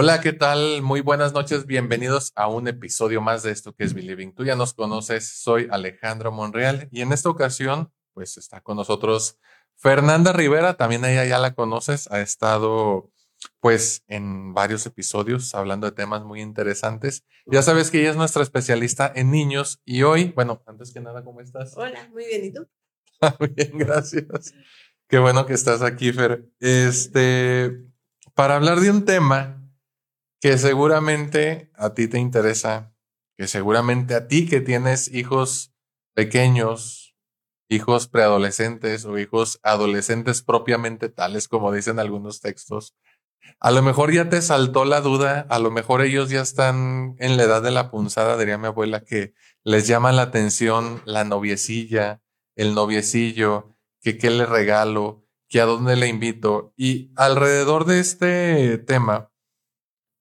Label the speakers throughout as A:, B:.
A: Hola, ¿qué tal? Muy buenas noches, bienvenidos a un episodio más de esto que es Believing. Tú ya nos conoces, soy Alejandro Monreal y en esta ocasión, pues está con nosotros Fernanda Rivera, también ella ya la conoces, ha estado pues en varios episodios hablando de temas muy interesantes. Ya sabes que ella es nuestra especialista en niños y hoy, bueno, antes que nada, ¿cómo estás?
B: Hola, muy bien, ¿y tú?
A: muy bien, gracias. Qué bueno que estás aquí, Fer. Este, para hablar de un tema que seguramente a ti te interesa, que seguramente a ti que tienes hijos pequeños, hijos preadolescentes o hijos adolescentes propiamente tales como dicen algunos textos, a lo mejor ya te saltó la duda, a lo mejor ellos ya están en la edad de la punzada, diría mi abuela, que les llama la atención la noviecilla, el noviecillo, que qué le regalo, que a dónde le invito. Y alrededor de este tema,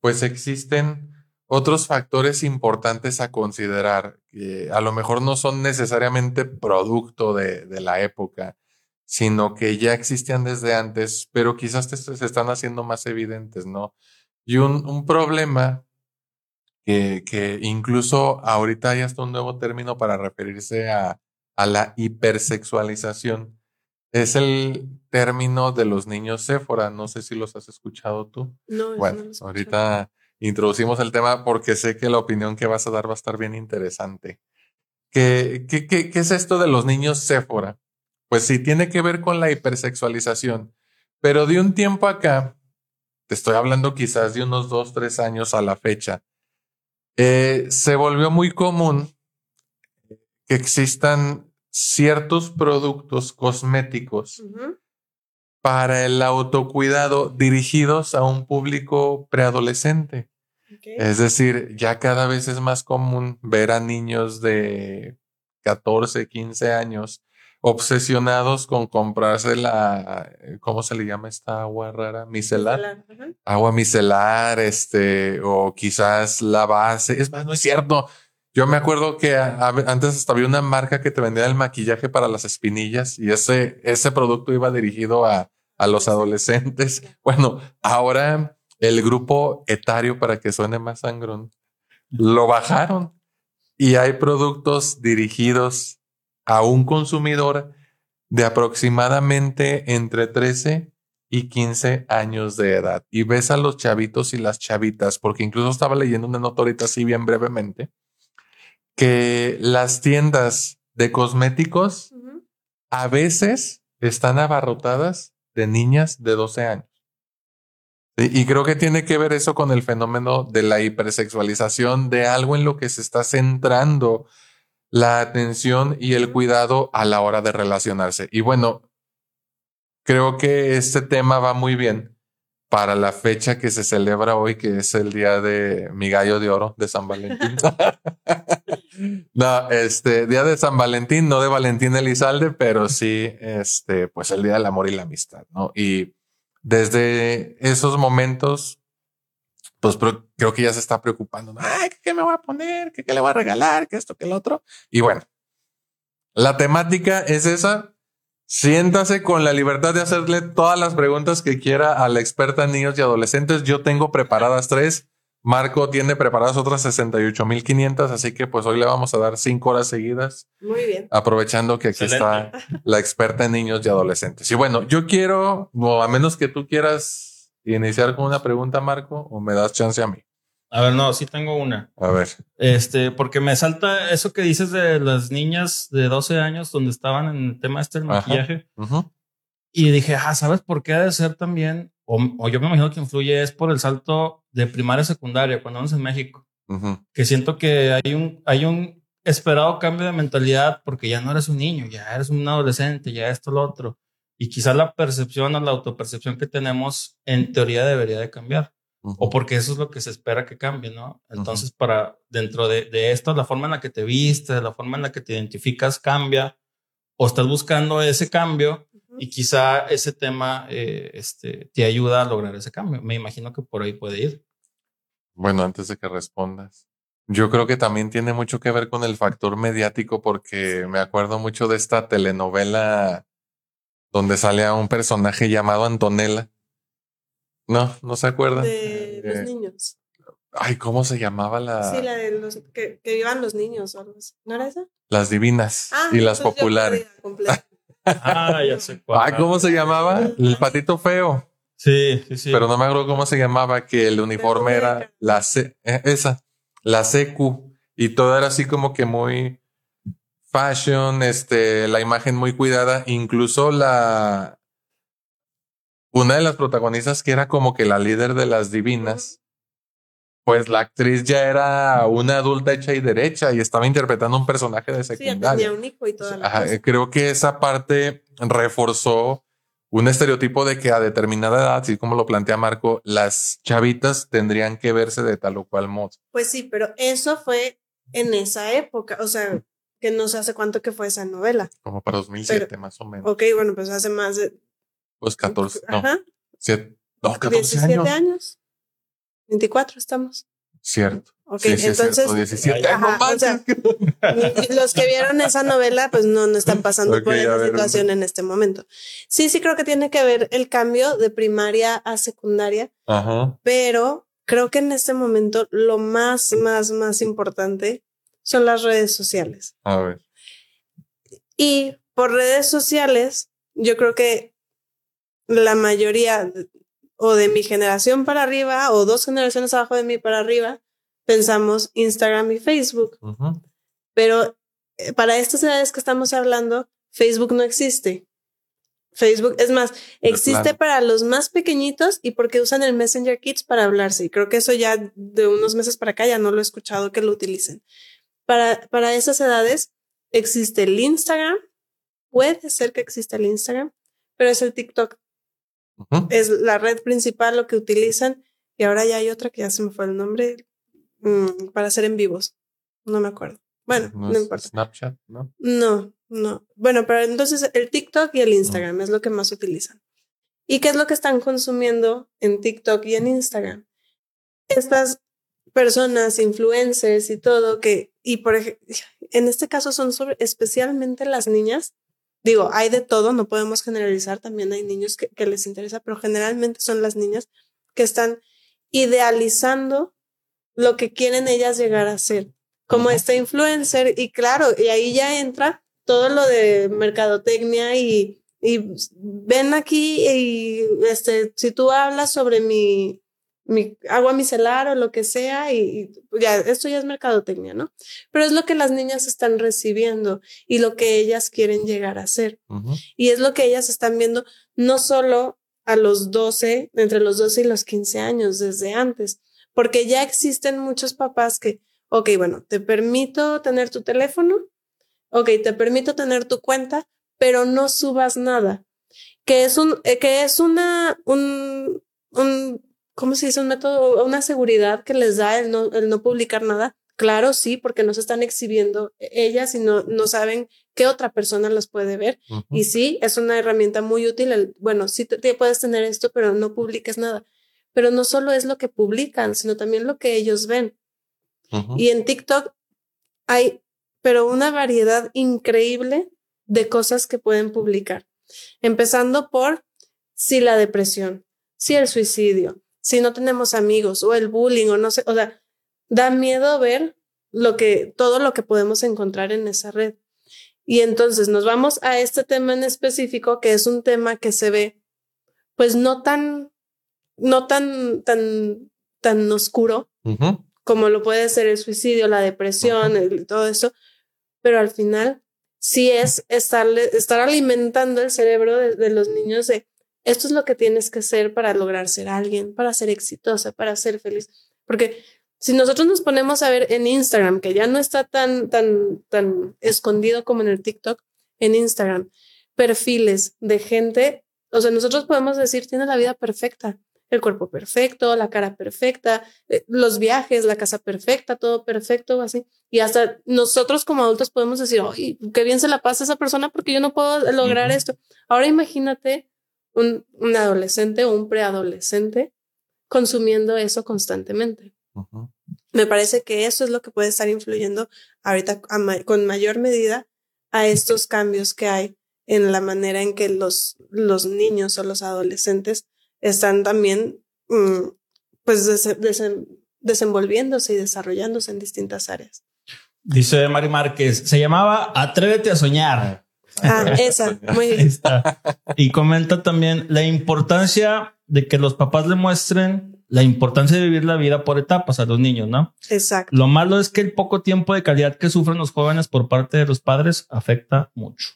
A: pues existen otros factores importantes a considerar que a lo mejor no son necesariamente producto de, la época, sino que ya existían desde antes, pero quizás se están haciendo más evidentes, ¿no? Y un, problema que, que, incluso ahorita hay hasta un nuevo término para referirse a, a la hipersexualización. Es el término de los niños Séfora. No sé si los has escuchado tú.
B: No,
A: bueno, ahorita introducimos el tema porque sé que la opinión que vas a dar va a estar bien interesante. ¿Qué, qué, qué, es esto de los niños Séfora? Pues sí, tiene que ver con la hipersexualización, pero de un tiempo acá, te estoy hablando quizás de unos dos, tres años a la fecha, eh, se volvió muy común que existan ciertos productos cosméticos para el autocuidado dirigidos a un público preadolescente. Es decir, ya cada vez es más común ver a niños de 14, 15 años obsesionados con comprarse la, ¿cómo se le llama esta agua rara? Micelar. agua micelar, este, o quizás la base. Es más, no es cierto. Yo me acuerdo que antes hasta había una marca que te vendía el maquillaje para las espinillas y ese, ese producto iba dirigido a, a los adolescentes. Bueno, ahora el grupo etario, para que suene más sangrón, lo bajaron y hay productos dirigidos a un consumidor de aproximadamente entre 13 y 15 años de edad. Y ves a los chavitos y las chavitas, porque incluso estaba leyendo una nota ahorita así bien brevemente, que las tiendas de cosméticos a veces están abarrotadas de niñas de 12 años. Y creo que tiene que ver eso con el fenómeno de la hipersexualización de algo en lo que se está centrando la atención y el cuidado a la hora de relacionarse. Y bueno, creo que este tema va muy bien para la fecha que se celebra hoy, que es el día de mi gallo de oro de San Valentín. no, este día de San Valentín, no de Valentín Elizalde, pero sí, este, pues el día del amor y la amistad, ¿no? Y desde esos momentos, pues creo que ya se está preocupando. Ay, ¿qué me voy a poner? ¿Qué, le voy a regalar? ¿Qué esto? ¿Qué el otro? Y bueno, la temática es esa, Siéntase con la libertad de hacerle todas las preguntas que quiera a la experta en niños y adolescentes. Yo tengo preparadas tres. Marco tiene preparadas otras 68.500, así que pues hoy le vamos a dar cinco horas seguidas.
B: Muy bien.
A: Aprovechando que aquí está la experta en niños y adolescentes. Y bueno, yo quiero, o a menos que tú quieras iniciar con una pregunta, Marco, o me das chance a mí.
C: A ver, no, sí tengo una.
A: A ver.
C: Este, porque me salta eso que dices de las niñas de 12 años donde estaban en el tema este del maquillaje. Y dije, ah, ¿sabes por qué ha de ser también? O, yo me imagino que influye es por el salto de primaria a secundaria cuando vamos en México. Que siento que hay un, hay un esperado cambio de mentalidad porque ya no eres un niño, ya eres un adolescente, ya esto, lo otro. Y quizás la percepción o la autopercepción que tenemos en teoría debería de cambiar o porque eso es lo que se espera que cambie, ¿no? Entonces, para dentro de, de, esto, la forma en la que te vistes, la forma en la que te identificas cambia, o estás buscando ese cambio, Y quizá ese tema eh, este, te ayuda a lograr ese cambio. Me imagino que por ahí puede ir.
A: Bueno, antes de que respondas, yo creo que también tiene mucho que ver con el factor mediático porque me acuerdo mucho de esta telenovela donde sale a un personaje llamado Antonella. No, no se acuerdan.
B: De los eh, niños.
A: Ay, ¿cómo se llamaba la?
B: Sí, la de los que, que vivan los niños o algo así. ¿No era esa?
A: Las divinas ah, y las populares.
C: Ah, ya sé cuál.
A: Ay, ¿cómo se llamaba? El patito feo.
C: Sí, sí, sí.
A: Pero no me acuerdo cómo se llamaba, que el uniforme era la C, eh, esa, la CQ, y todo era así como que muy fashion, este, la imagen muy cuidada, incluso la, una de las protagonistas que era como que la líder de las divinas, pues la actriz ya era una adulta hecha y derecha y estaba interpretando un personaje de secundaria.
B: Sí, tenía un hijo y toda
A: Creo que esa parte reforzó un estereotipo de que a determinada edad, así como lo plantea Marco, las chavitas tendrían que verse de tal o cual modo.
B: Pues sí, pero eso fue en esa época, o sea, que no sé hace cuánto que fue esa novela.
A: Como para 2007 más o menos.
B: Ok, bueno, pues hace más de...
A: Pues 14, no, Ajá. no, 14 17
B: años. 24 estamos.
A: Cierto.
B: Ok, entonces. los que vieron esa novela, pues no, no están pasando por esa situación en este momento. Sí, sí, creo que tiene que ver el cambio de primaria a secundaria. Ajá. Pero creo que en este momento lo más, más, más importante son las redes sociales.
A: A ver.
B: Y por redes sociales, yo creo que la mayoría o de mi generación para arriba o dos generaciones abajo de mí para arriba, pensamos Instagram y Facebook. Pero eh, para estas edades que estamos hablando, Facebook no existe. Facebook, es más, existe para los más pequeñitos y porque usan el Messenger Kids para hablarse. Y creo que eso ya de unos meses para acá ya no lo he escuchado que lo utilicen. Para, para esas edades existe el Instagram, puede ser que exista el Instagram, pero es el TikTok. Es la red principal lo que utilizan y ahora ya hay otra que ya se me fue el nombre mm, para hacer en vivos. No me acuerdo. Bueno, no, importa.
A: Snapchat, ¿no?
B: No, no. Bueno, pero entonces el TikTok y el Instagram es lo que más utilizan. ¿Y qué es lo que están consumiendo en TikTok y en Instagram? Estas personas, influencers y todo que, y por ejemplo, en este caso son sobre, especialmente las niñas Digo, hay de todo, no podemos generalizar, también hay niños que, les interesa, pero generalmente son las niñas que están idealizando lo que quieren ellas llegar a ser, como este influencer, y claro, y ahí ya entra todo lo de mercadotecnia y, y ven aquí y este, si tú hablas sobre mi, mi agua micelar o lo que sea y, ya esto ya es mercadotecnia, ¿no? Pero es lo que las niñas están recibiendo y lo que ellas quieren llegar a ser. Y es lo que ellas están viendo no solo a los 12, entre los 12 y los 15 años, desde antes, porque ya existen muchos papás que, ok, bueno, te permito tener tu teléfono, ok, te permito tener tu cuenta, pero no subas nada, que es un, eh, que es una, un, un ¿cómo se dice? Un método, una seguridad que les da el no, el no publicar nada. Claro, sí, porque no se están exhibiendo ellas y no, no saben qué otra persona las puede ver. Y sí, es una herramienta muy útil. bueno, sí te, puedes tener esto, pero no publiques nada. Pero no solo es lo que publican, sino también lo que ellos ven. Y en TikTok hay, pero una variedad increíble de cosas que pueden publicar. Empezando por si la depresión, si el suicidio, si no tenemos amigos o el bullying o no sé, o sea, da miedo ver lo que, todo lo que podemos encontrar en esa red. Y entonces nos vamos a este tema en específico, que es un tema que se ve, pues no tan, no tan, tan, tan oscuro como lo puede ser el suicidio, la depresión, todo eso, pero al final sí es estar, estar alimentando el cerebro de los niños de, esto es lo que tienes que hacer para lograr ser alguien, para ser exitosa, para ser feliz. Porque si nosotros nos ponemos a ver en Instagram, que ya no está tan, tan, tan escondido como en el TikTok, en Instagram, perfiles de gente, o sea, nosotros podemos decir, tiene la vida perfecta. el cuerpo perfecto, la cara perfecta, eh, los viajes, la casa perfecta, todo perfecto, así. Y hasta nosotros como adultos podemos decir, ay, qué bien se la pasa esa persona porque yo no puedo lograr esto. Ahora imagínate un, un adolescente o un preadolescente consumiendo eso constantemente. Me parece que eso es lo que puede estar influyendo ahorita con mayor medida a estos cambios que hay en la manera en que los, los niños o los adolescentes están también mm, pues desenvolviéndose y desarrollándose en distintas áreas.
C: Dice Mari Márquez, se llamaba Atrévete a soñar.
B: Ah, esa, muy bien.
C: Y comenta también la importancia de que los papás le muestren la importancia de vivir la vida por etapas a los niños, ¿no?
B: Exacto.
C: Lo malo es que el poco tiempo de calidad que sufren los jóvenes por parte de los padres afecta mucho.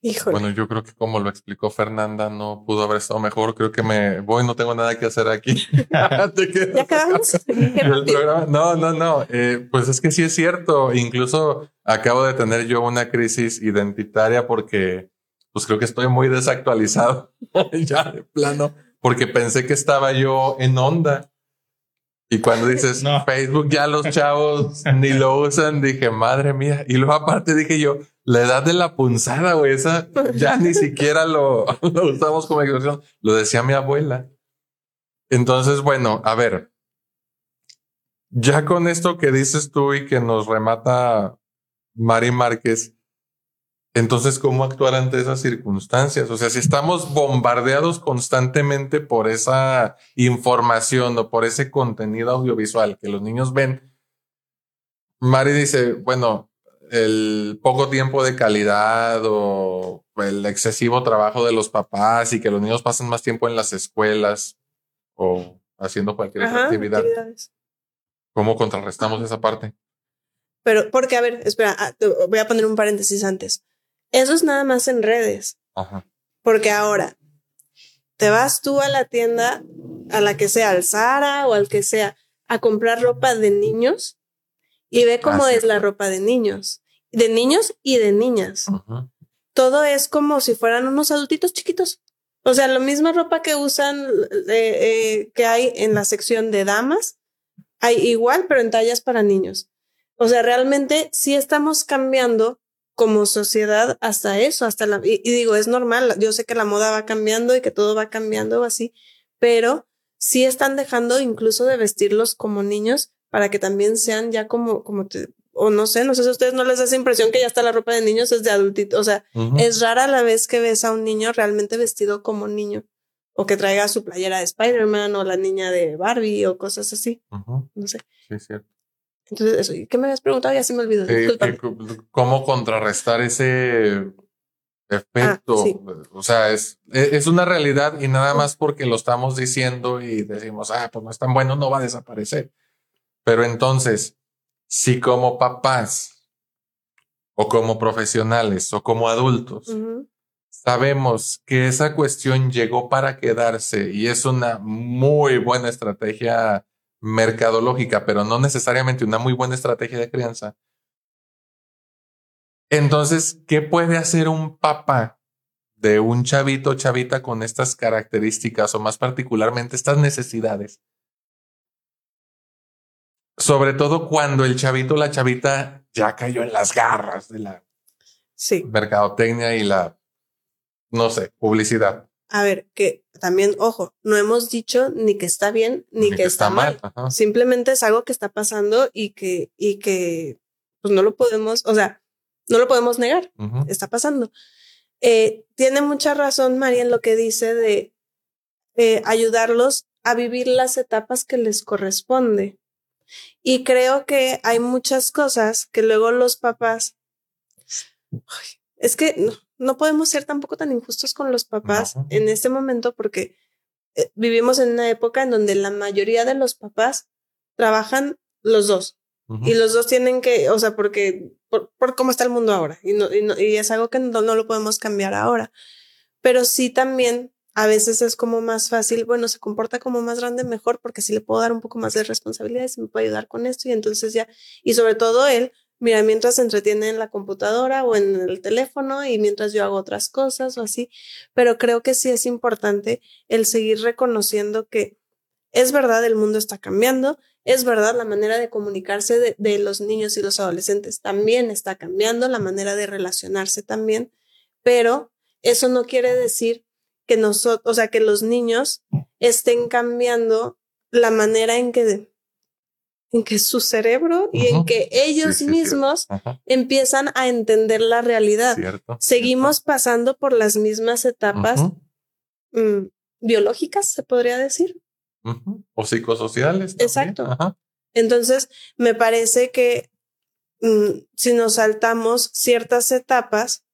B: Híjole.
A: Bueno, yo creo que como lo explicó Fernanda, no pudo haber estado mejor. Creo que me voy, no tengo nada que hacer aquí.
B: ¿Ya acabamos?
A: no, no, no. Eh, pues es que sí es cierto. Incluso acabo de tener yo una crisis identitaria porque pues creo que estoy muy desactualizado ya de plano porque pensé que estaba yo en onda. Y cuando dices Facebook, ya los chavos ni lo usan, dije, madre mía. Y luego aparte dije yo, la edad de la punzada, güey, esa ya ni siquiera lo, lo usamos como expresión. Lo decía mi abuela. Entonces, bueno, a ver, ya con esto que dices tú y que nos remata Mari Márquez, entonces, ¿cómo actuar ante esas circunstancias? O sea, si estamos bombardeados constantemente por esa información o por ese contenido audiovisual que los niños ven, Mari dice, bueno, el poco tiempo de calidad o el excesivo trabajo de los papás y que los niños pasen más tiempo en las escuelas o haciendo cualquier actividad. ¿Cómo contrarrestamos esa parte?
B: Pero, porque, a ver, espera, ah, voy a poner un paréntesis antes. Eso es nada más en redes. Porque ahora te vas tú a la tienda, a la que sea, al Zara o al que sea, a comprar ropa de niños y ve cómo es la ropa de niños, de niños y de niñas. Todo es como si fueran unos adultitos chiquitos. O sea, la misma ropa que usan, eh, eh, que hay en la sección de damas, hay igual, pero en tallas para niños. O sea, realmente sí estamos cambiando como sociedad hasta eso, hasta la, y, digo, es normal, yo sé que la moda va cambiando y que todo va cambiando así, pero sí están dejando incluso de vestirlos como niños para que también sean ya como, como o no sé, no sé si a ustedes no les da esa impresión que ya está la ropa de niños es de adultito, o sea, es rara la vez que ves a un niño realmente vestido como niño o que traiga su playera de Spider-Man o la niña de Barbie o cosas así, no sé.
A: Sí, cierto.
B: Entonces, eso, ¿qué me habías preguntado? Ya se me olvidó.
A: ¿Cómo contrarrestar ese efecto? Ah, o sea, es, e, es una realidad y nada más porque lo estamos diciendo y decimos, ah, pues no es tan bueno, no va a desaparecer. Pero entonces, si como papás o como profesionales o como adultos sabemos que esa cuestión llegó para quedarse y es una muy buena estrategia mercadológica, pero no necesariamente una muy buena estrategia de crianza. Entonces, ¿qué puede hacer un papá de un chavito o chavita con estas características o más particularmente estas necesidades? Sobre todo cuando el chavito o la chavita ya cayó en las garras de la mercadotecnia y la, no sé, publicidad
B: a ver, que también, ojo, no hemos dicho ni que está bien ni, que, está, mal. Simplemente es algo que está pasando y que, y que, pues no lo podemos, o sea, no lo podemos negar. Está pasando. Eh, tiene mucha razón María en lo que dice de eh, ayudarlos a vivir las etapas que les corresponde. Y creo que hay muchas cosas que luego los papás, es que no, no podemos ser tampoco tan injustos con los papás en este momento porque eh, vivimos en una época en donde la mayoría de los papás trabajan los dos. Y los dos tienen que, o sea, porque por, cómo está el mundo ahora. Y, no, y, es algo que no, no, lo podemos cambiar ahora. Pero sí también a veces es como más fácil, bueno, se comporta como más grande, mejor, porque sí le puedo dar un poco más de responsabilidades, me puede ayudar con esto. Y entonces ya, y sobre todo él mira, mientras se entretiene en la computadora o en el teléfono y mientras yo hago otras cosas o así, pero creo que sí es importante el seguir reconociendo que es verdad, el mundo está cambiando, es verdad, la manera de comunicarse de los niños y los adolescentes también está cambiando, la manera de relacionarse también, pero eso no quiere decir que nosotros, o sea, que los niños estén cambiando la manera en que en que su cerebro y en que ellos mismos empiezan a entender la realidad. Seguimos pasando por las mismas etapas mm, biológicas, se podría decir.
A: O psicosociales.
B: Exacto. Entonces, me parece que mm, si nos saltamos ciertas etapas,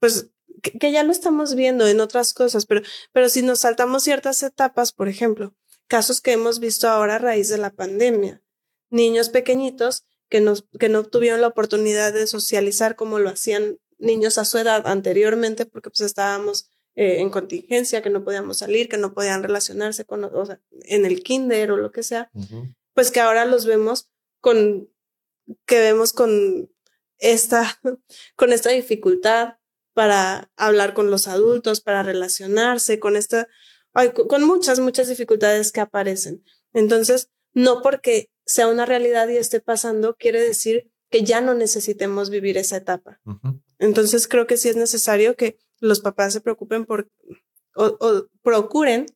B: pues que, ya lo estamos viendo en otras cosas, pero, pero si nos saltamos ciertas etapas, por ejemplo, casos que hemos visto ahora a raíz de la pandemia. Niños pequeñitos que, nos, que no tuvieron la oportunidad de socializar como lo hacían niños a su edad anteriormente, porque pues estábamos eh, en contingencia, que no podíamos salir, que no podían relacionarse con, o sea, en el kinder o lo que sea, pues que ahora los vemos con, que vemos con esta, con esta dificultad para hablar con los adultos, para relacionarse, con esta con muchas, muchas dificultades que aparecen. Entonces, no porque sea una realidad y esté pasando, quiere decir que ya no necesitemos vivir esa etapa. Entonces, creo que sí es necesario que los papás se preocupen por o, procuren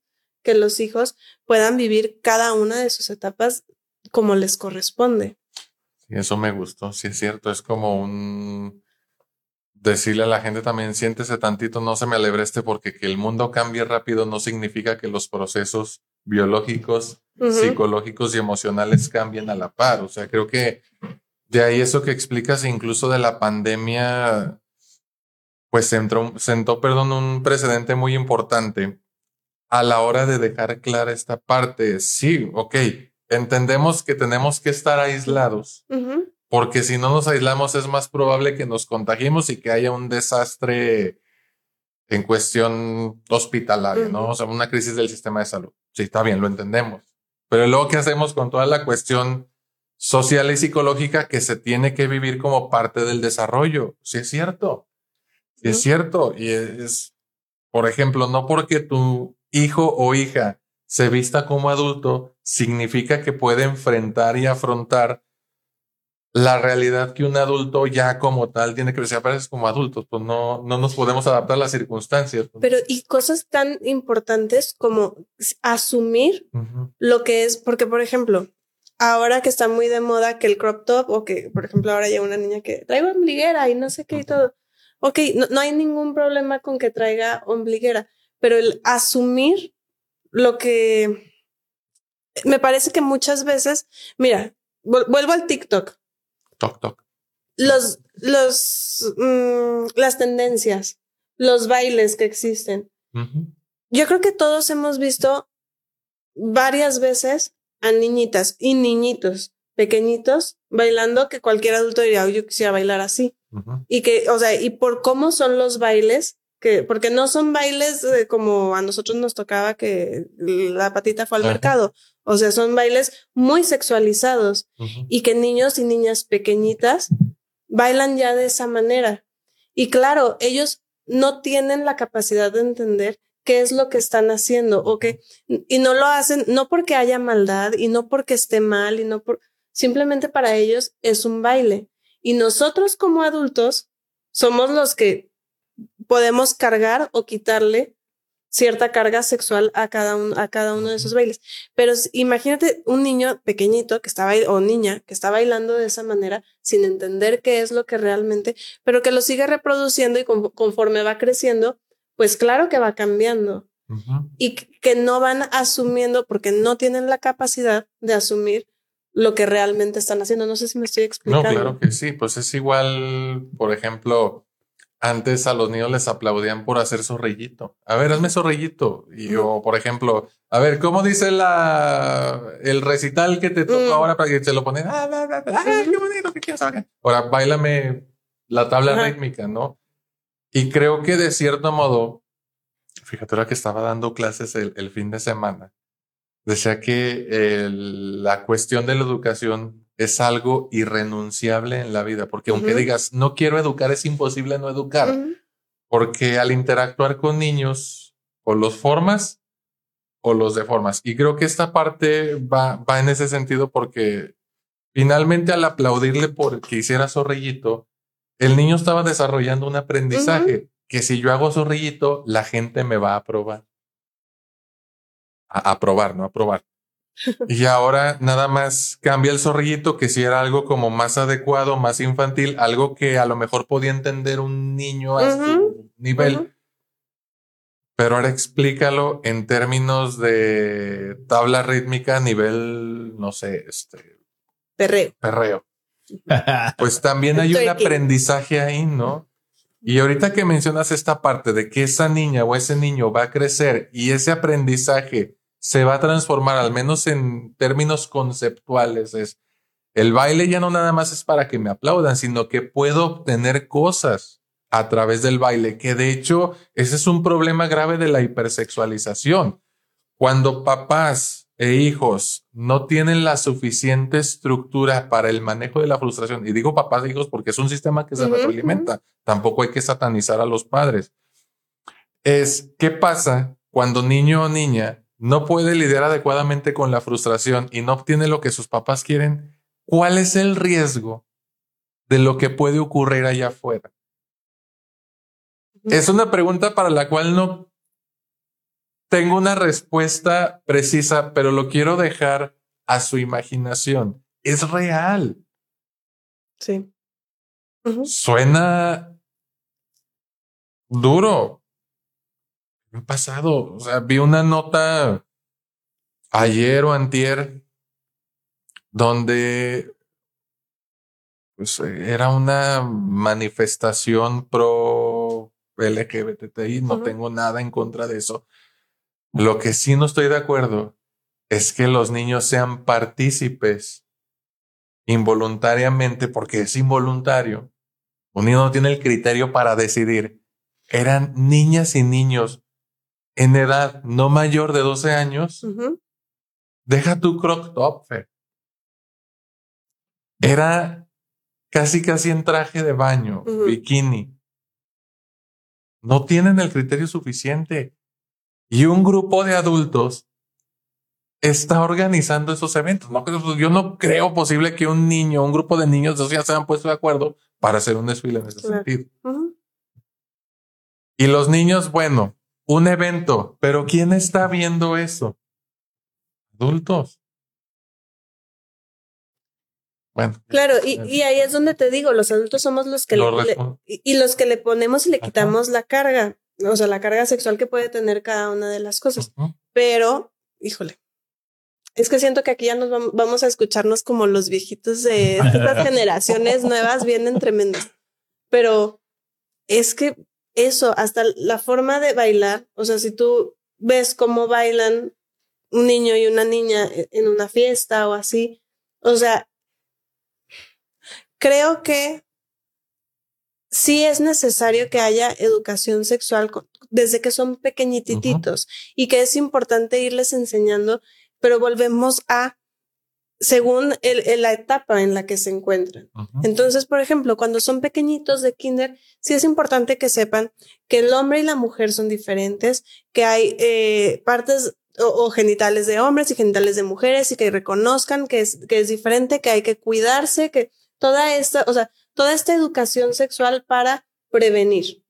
B: que los hijos puedan vivir cada una de sus etapas como les corresponde.
A: eso me gustó, sí es cierto, es como un decirle a la gente también, siéntese tantito, no se me alebreste porque que el mundo cambie rápido no significa que los procesos biológicos, psicológicos y emocionales cambien a la par. O sea, creo que de ahí eso que explicas incluso de la pandemia, pues sentó, perdón, un precedente muy importante a la hora de dejar clara esta parte. Sí, ok, entendemos que tenemos que estar aislados, porque si no nos aislamos es más probable que nos contagiemos y que haya un desastre en cuestión hospitalaria, ¿no? O sea, una crisis del sistema de salud. Sí, está bien, lo entendemos. Pero luego, ¿qué hacemos con toda la cuestión social y psicológica que se tiene que vivir como parte del desarrollo? Sí, es cierto. Sí, es cierto. Y es, por ejemplo, no porque tu hijo o hija se vista como adulto, significa que puede enfrentar y afrontar la realidad que un adulto ya como tal tiene que ser, aparece como adultos, pues no, no nos podemos adaptar a las circunstancias.
B: Pero y cosas tan importantes como asumir lo que es, porque por ejemplo, ahora que está muy de moda que el crop top o que, por ejemplo, ahora hay una niña que traigo ombliguera y no sé qué y todo. Ok, no, no hay ningún problema con que traiga ombliguera, pero el asumir lo que me parece que muchas veces, mira, vuelvo al TikTok.
A: Toc, toc.
B: Los, los, mm, las tendencias, los bailes que existen. Yo creo que todos hemos visto varias veces a niñitas y niñitos pequeñitos bailando que cualquier adulto diría, yo quisiera bailar así. Y que, o sea, y por cómo son los bailes, que, porque no son bailes como a nosotros nos tocaba que la patita fue al mercado. O sea, son bailes muy sexualizados y que niños y niñas pequeñitas bailan ya de esa manera. Y claro, ellos no tienen la capacidad de entender qué es lo que están haciendo o que, y no lo hacen, no porque haya maldad y no porque esté mal y no por, simplemente para ellos es un baile. Y nosotros como adultos somos los que podemos cargar o quitarle cierta carga sexual a cada, a cada uno de esos bailes. Pero imagínate un niño pequeñito que estaba o niña que está bailando de esa manera sin entender qué es lo que realmente, pero que lo sigue reproduciendo y conforme va creciendo, pues claro que va cambiando. Y que no van asumiendo porque no tienen la capacidad de asumir lo que realmente están haciendo. No sé si me estoy explicando.
A: No, claro que sí. Pues es igual, por ejemplo, antes a los niños les aplaudían por hacer zorrillito. A ver, hazme zorrillito. Y yo, por ejemplo, a ver, ¿cómo dice la el recital que te tocó mm. ahora para que te lo ponen? Ah, ah, ah, qué bonito, qué quieres Ahora, bailame la tabla rítmica, ¿no? Y creo que de cierto modo, fíjate ahora que estaba dando clases el, fin de semana, decía que la cuestión de la educación es algo irrenunciable en la vida, porque aunque digas, no quiero educar, es imposible no educar, porque al interactuar con niños, o los formas o los deformas. Y creo que esta parte va, va en ese sentido porque finalmente al aplaudirle porque hiciera zorrillito, el niño estaba desarrollando un aprendizaje que si yo hago zorrillito, la gente me va a aprobar. A aprobar, no a aprobar. Y ahora nada más cambia el zorrillito que si era algo como más adecuado, más infantil, algo que a lo mejor podía entender un niño a su nivel. Pero ahora explícalo en términos de tabla rítmica a nivel, no sé, este.
B: Perreo.
A: Perreo. Pues también hay un aprendizaje ahí, ¿no? Y ahorita que mencionas esta parte de que esa niña o ese niño va a crecer y ese aprendizaje se va a transformar, al menos en términos conceptuales, es el baile ya no nada más es para que me aplaudan, sino que puedo obtener cosas a través del baile, que de hecho ese es un problema grave de la hipersexualización. Cuando papás e hijos no tienen la suficiente estructura para el manejo de la frustración, y digo papás e hijos porque es un sistema que se retroalimenta, tampoco hay que satanizar a los padres, es qué pasa cuando niño o niña no puede lidiar adecuadamente con la frustración y no obtiene lo que sus papás quieren, ¿cuál es el riesgo de lo que puede ocurrir allá afuera? Es una pregunta para la cual no tengo una respuesta precisa, pero lo quiero dejar a su imaginación. Es real.
B: Sí.
A: Suena duro. Pasado, o sea, vi una nota ayer o antier donde pues, era una manifestación pro LGBTI, no tengo nada en contra de eso, lo que sí no estoy de acuerdo es que los niños sean partícipes involuntariamente, porque es involuntario. Un niño no tiene el criterio para decidir. Eran niñas y niños en edad no mayor de 12 años. Deja tu croc top, Era casi casi en traje de baño, bikini. No tienen el criterio suficiente y un grupo de adultos está organizando esos eventos. No, yo no creo posible que un niño, un grupo de niños ya se hayan puesto de acuerdo para hacer un desfile en ese sentido. Y los niños, bueno, un evento, pero ¿quién está viendo eso? Adultos. Bueno.
B: Claro, y, y, ahí es donde te digo, los adultos somos los que le, y, los que le ponemos y le quitamos la carga o sea, la carga sexual que puede tener cada una de las cosas. Pero, híjole, es que siento que aquí ya nos vamos a escucharnos como los viejitos de estas generaciones nuevas vienen tremendas. Pero es que eso, hasta la forma de bailar, o sea, si tú ves cómo bailan un niño y una niña e, en una fiesta o así, o sea, creo que sí es necesario que haya educación sexual desde que son pequeñititos y que es importante irles enseñando, pero volvemos a según el, la etapa en la que se encuentran. Entonces, por ejemplo, cuando son pequeñitos de kinder, sí es importante que sepan que el hombre y la mujer son diferentes, que hay eh, partes o, genitales de hombres y genitales de mujeres y que reconozcan que es, que es diferente, que hay que cuidarse, que toda esta, o sea, toda esta educación sexual para prevenir,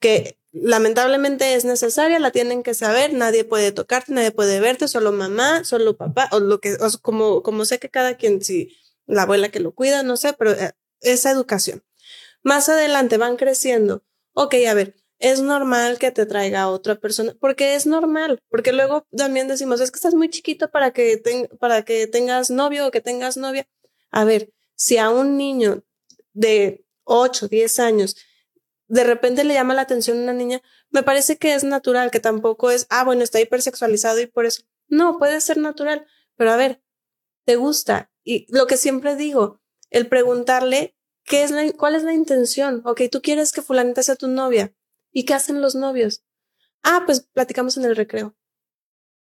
B: que lamentablemente es necesaria, la tienen que saber, nadie puede tocarte, nadie puede verte, solo mamá, solo papá, o lo que, o como, como sé que cada quien, si la abuela que lo cuida, no sé, pero eh, esa educación. Más adelante van creciendo. Ok, a ver, es normal que te traiga otra persona, porque es normal, porque luego también decimos, es que estás muy chiquito para que, para que tengas novio o que tengas novia. A ver, si a un niño de 8, 10 años, de repente le llama la atención a una niña, me parece que es natural, que tampoco es, ah, bueno, está hipersexualizado y por eso. No, puede ser natural, pero a ver, ¿te gusta? Y lo que siempre digo, el preguntarle qué es la, cuál es la intención. Ok, tú quieres que fulanita sea tu novia. ¿Y qué hacen los novios? Ah, pues platicamos en el recreo.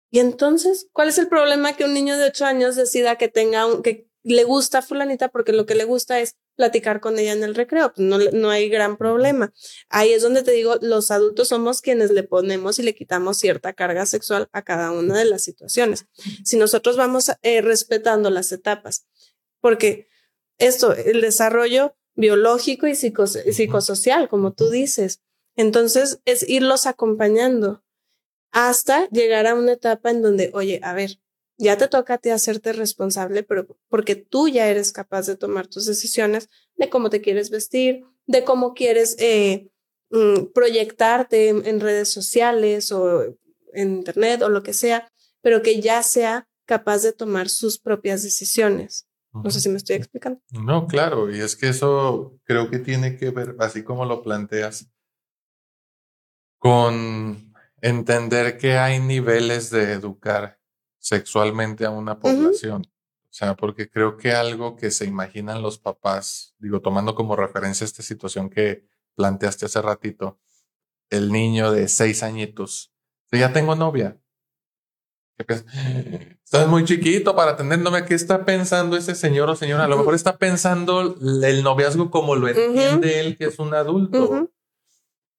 B: Y entonces, ¿cuál es el problema que un niño de ocho años decida que tenga un, que le gusta a fulanita porque lo que le gusta es platicar con ella en el recreo, pues no, no hay gran problema. Ahí es donde te digo, los adultos somos quienes le ponemos y le quitamos cierta carga sexual a cada una de las situaciones. Si nosotros vamos eh, respetando las etapas, porque esto, el desarrollo biológico y psicosocial, como tú dices, entonces es irlos acompañando hasta llegar a una etapa en donde, oye, a ver, ya te toca a ti hacerte responsable, pero porque tú ya eres capaz de tomar tus decisiones de cómo te quieres vestir, de cómo quieres eh, mm, proyectarte en, redes sociales o en internet o lo que sea, pero que ya sea capaz de tomar sus propias decisiones. No sé si me estoy explicando.
A: No, claro, y es que eso creo que tiene que ver, así como lo planteas, con entender que hay niveles de educar sexualmente a una población. O sea, porque creo que algo que se imaginan los papás, digo, tomando como referencia esta situación que planteaste hace ratito, el niño de seis añitos, ya tengo novia. Estás muy chiquito para atenderme. ¿Qué está pensando ese señor o señora? A lo mejor está pensando el noviazgo como lo entiende él, que es un adulto.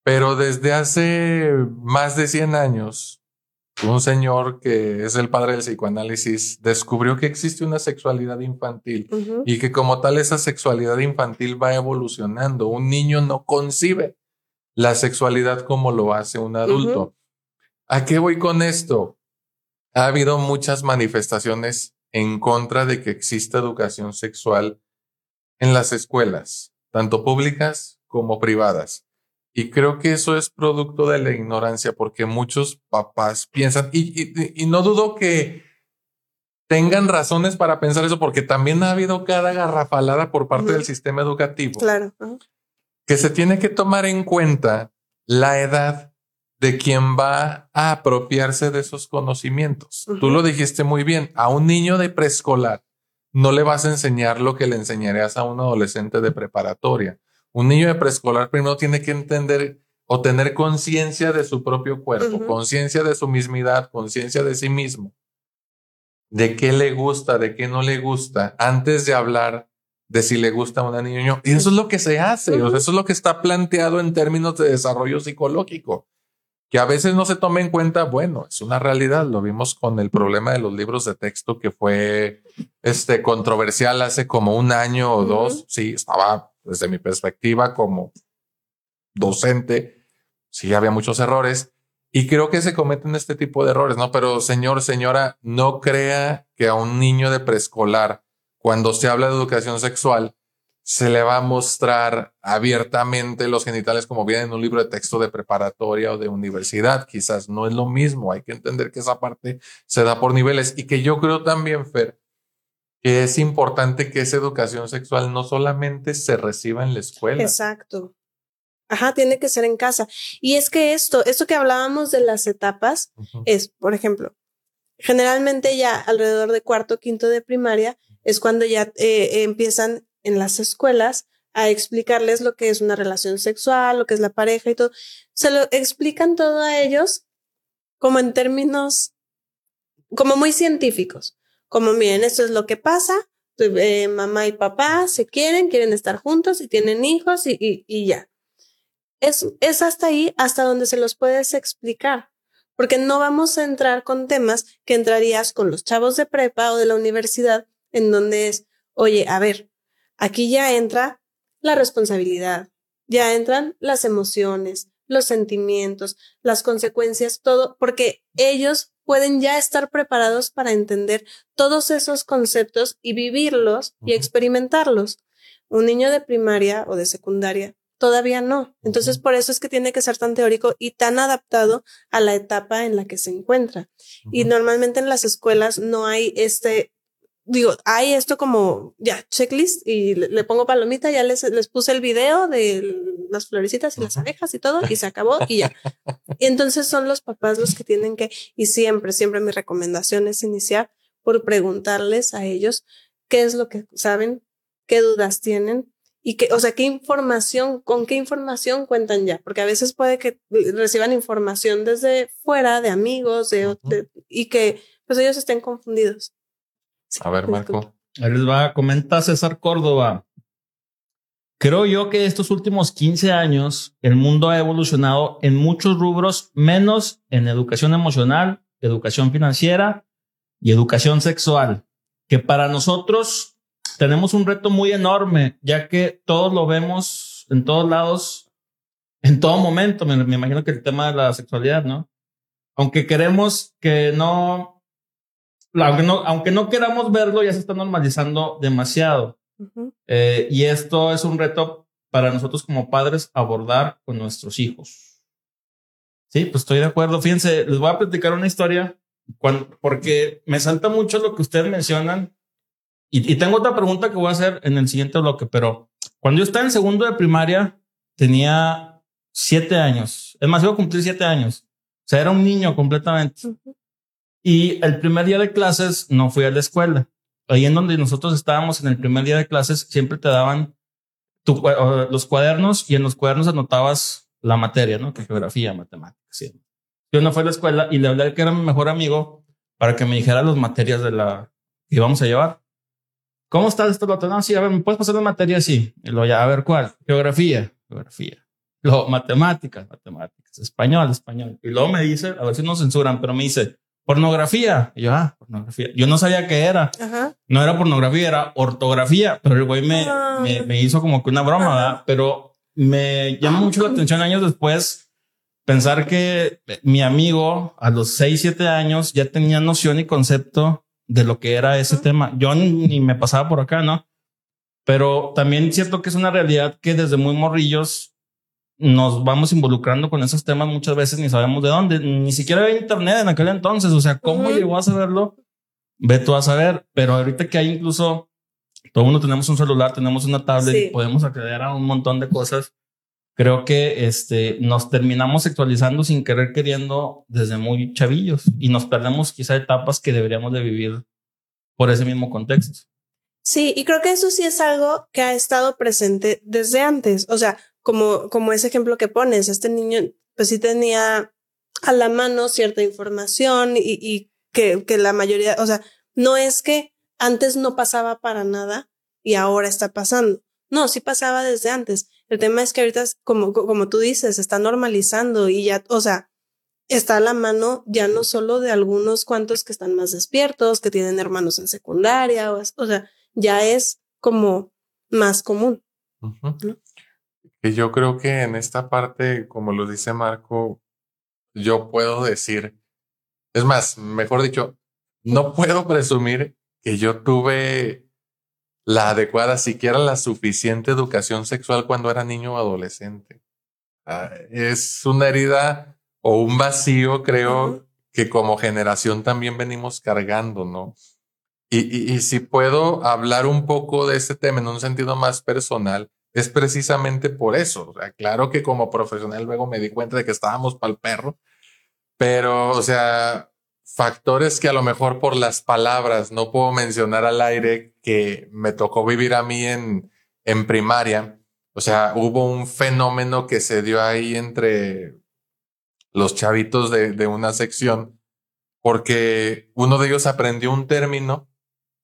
A: Pero desde hace más de 100 años, un señor que es el padre del psicoanálisis descubrió que existe una sexualidad infantil y que como tal esa sexualidad infantil va evolucionando. Un niño no concibe la sexualidad como lo hace un adulto. ¿A qué voy con esto? Ha habido muchas manifestaciones en contra de que exista educación sexual en las escuelas, tanto públicas como privadas. Y creo que eso es producto de la ignorancia, porque muchos papás piensan, y, no dudo que tengan razones para pensar eso, porque también ha habido cada garrafalada por parte del sistema educativo.
B: Claro.
A: Que se tiene que tomar en cuenta la edad de quien va a apropiarse de esos conocimientos. Tú lo dijiste muy bien, a un niño de preescolar no le vas a enseñar lo que le enseñarías a un adolescente de preparatoria un niño de preescolar primero tiene que entender o tener conciencia de su propio cuerpo, conciencia de su mismidad, conciencia de sí mismo, de qué le gusta, de qué no le gusta, antes de hablar de si le gusta a una niña. Y eso es lo que se hace, eso es lo que está planteado en términos de desarrollo psicológico, que a veces no se toma en cuenta, bueno, es una realidad, lo vimos con el problema de los libros de texto que fue este controversial hace como un año o dos, sí, estaba desde mi perspectiva como docente, sí había muchos errores y creo que se cometen este tipo de errores, ¿no? Pero señor, señora, no crea que a un niño de preescolar, cuando se habla de educación sexual, se le va a mostrar abiertamente los genitales como viene en un libro de texto de preparatoria o de universidad. Quizás no es lo mismo. Hay que entender que esa parte se da por niveles y que yo creo también, Fer, que es importante que esa educación sexual no solamente se reciba en la escuela.
B: Exacto. Ajá, tiene que ser en casa. Y es que esto, esto que hablábamos de las etapas, es, por ejemplo, generalmente ya alrededor de cuarto, quinto de primaria, es cuando ya eh, empiezan en las escuelas a explicarles lo que es una relación sexual, lo que es la pareja y todo. Se lo explican todo a ellos como en términos, como muy científicos como miren, esto es lo que pasa, eh, mamá y papá se quieren, quieren estar juntos y tienen hijos y, y, ya. Es, es hasta ahí, hasta donde se los puedes explicar, porque no vamos a entrar con temas que entrarías con los chavos de prepa o de la universidad, en donde es, oye, a ver, aquí ya entra la responsabilidad, ya entran las emociones, los sentimientos, las consecuencias, todo, porque ellos pueden ya estar preparados para entender todos esos conceptos y vivirlos y experimentarlos. Un niño de primaria o de secundaria todavía no. Entonces, por eso es que tiene que ser tan teórico y tan adaptado a la etapa en la que se encuentra. Y normalmente en las escuelas no hay este digo, hay esto como ya checklist y le, pongo palomita, ya les, les puse el video de las florecitas y las abejas y todo y se acabó y ya. Y entonces son los papás los que tienen que, y siempre, siempre mi recomendación es iniciar por preguntarles a ellos qué es lo que saben, qué dudas tienen y qué, o sea, qué información, con qué información cuentan ya, porque a veces puede que reciban información desde fuera de amigos de, y que pues ellos estén confundidos.
A: A ver, Marco.
C: Ahí les va, comenta César Córdoba. Creo yo que estos últimos 15 años el mundo ha evolucionado en muchos rubros, menos en educación emocional, educación financiera y educación sexual, que para nosotros tenemos un reto muy enorme, ya que todos lo vemos en todos lados, en todo momento. Me, imagino que el tema de la sexualidad, ¿no? Aunque queremos que no, aunque no, aunque no queramos verlo, ya se está normalizando demasiado. Eh, y esto es un reto para nosotros como padres abordar con nuestros hijos. Sí, pues estoy de acuerdo. Fíjense, les voy a platicar una historia porque me salta mucho lo que ustedes mencionan. Y, tengo otra pregunta que voy a hacer en el siguiente bloque, pero cuando yo estaba en segundo de primaria, tenía siete años. Es más, iba a cumplir siete años. O sea, era un niño completamente. Y el primer día de clases no fui a la escuela ahí en donde nosotros estábamos en el primer día de clases, siempre te daban los cuadernos y en los cuadernos anotabas la materia, ¿no? Que geografía, matemáticas. Yo no fui a la escuela y le hablé al que era mi mejor amigo para que me dijera las materias de la que íbamos a llevar. ¿Cómo está esto? No, sí, a ver, ¿me puedes pasar la materia? Sí. Y luego ya, a ver, ¿cuál? Geografía, geografía. Luego, matemáticas, matemáticas. Español, español. Y luego me dice, a ver si nos censuran, pero me dice, pornografía. Y yo, ah, pornografía. Yo no sabía qué era. No era pornografía, era ortografía. Pero el güey me, ah. me, hizo como que una broma, ¿verdad? Pero me llama mucho la atención años después pensar que mi amigo a los 6, 7 años ya tenía noción y concepto de lo que era ese tema. Yo ni me pasaba por acá, ¿no? Pero también siento que es una realidad que desde muy morrillos nos vamos involucrando con esos temas muchas veces ni sabemos de dónde, ni siquiera había internet en aquel entonces, o sea, ¿cómo llegó a saberlo? Ve tú a saber, pero ahorita que hay incluso, todo mundo tenemos un celular, tenemos una tablet y podemos acceder a un montón de cosas, creo que este, nos terminamos sexualizando sin querer queriendo desde muy chavillos y nos perdemos quizá etapas que deberíamos de vivir por ese mismo contexto.
B: Sí, y creo que eso sí es algo que ha estado presente desde antes. O sea, como, como ese ejemplo que pones, este niño pues sí tenía a la mano cierta información y, y que, que la mayoría, o sea, no es que antes no pasaba para nada y ahora está pasando. No, sí pasaba desde antes. El tema es que ahorita, como, como tú dices, está normalizando y ya, o sea, está a la mano ya no solo de algunos cuantos que están más despiertos, que tienen hermanos en secundaria, o, o sea, ya es como más común
A: yo creo que en esta parte, como lo dice Marco, yo puedo decir, es más, mejor dicho, no puedo presumir que yo tuve la adecuada, siquiera la suficiente educación sexual cuando era niño o adolescente. Ah, es una herida o un vacío, creo, que como generación también venimos cargando, ¿no? Y, y, si puedo hablar un poco de este tema en un sentido más personal, es precisamente por eso. O sea, claro que como profesional luego me di cuenta de que estábamos para el perro, pero, o sea, factores que a lo mejor por las palabras no puedo mencionar al aire que me tocó vivir a mí en, en primaria. O sea, hubo un fenómeno que se dio ahí entre los chavitos de, de una sección, porque uno de ellos aprendió un término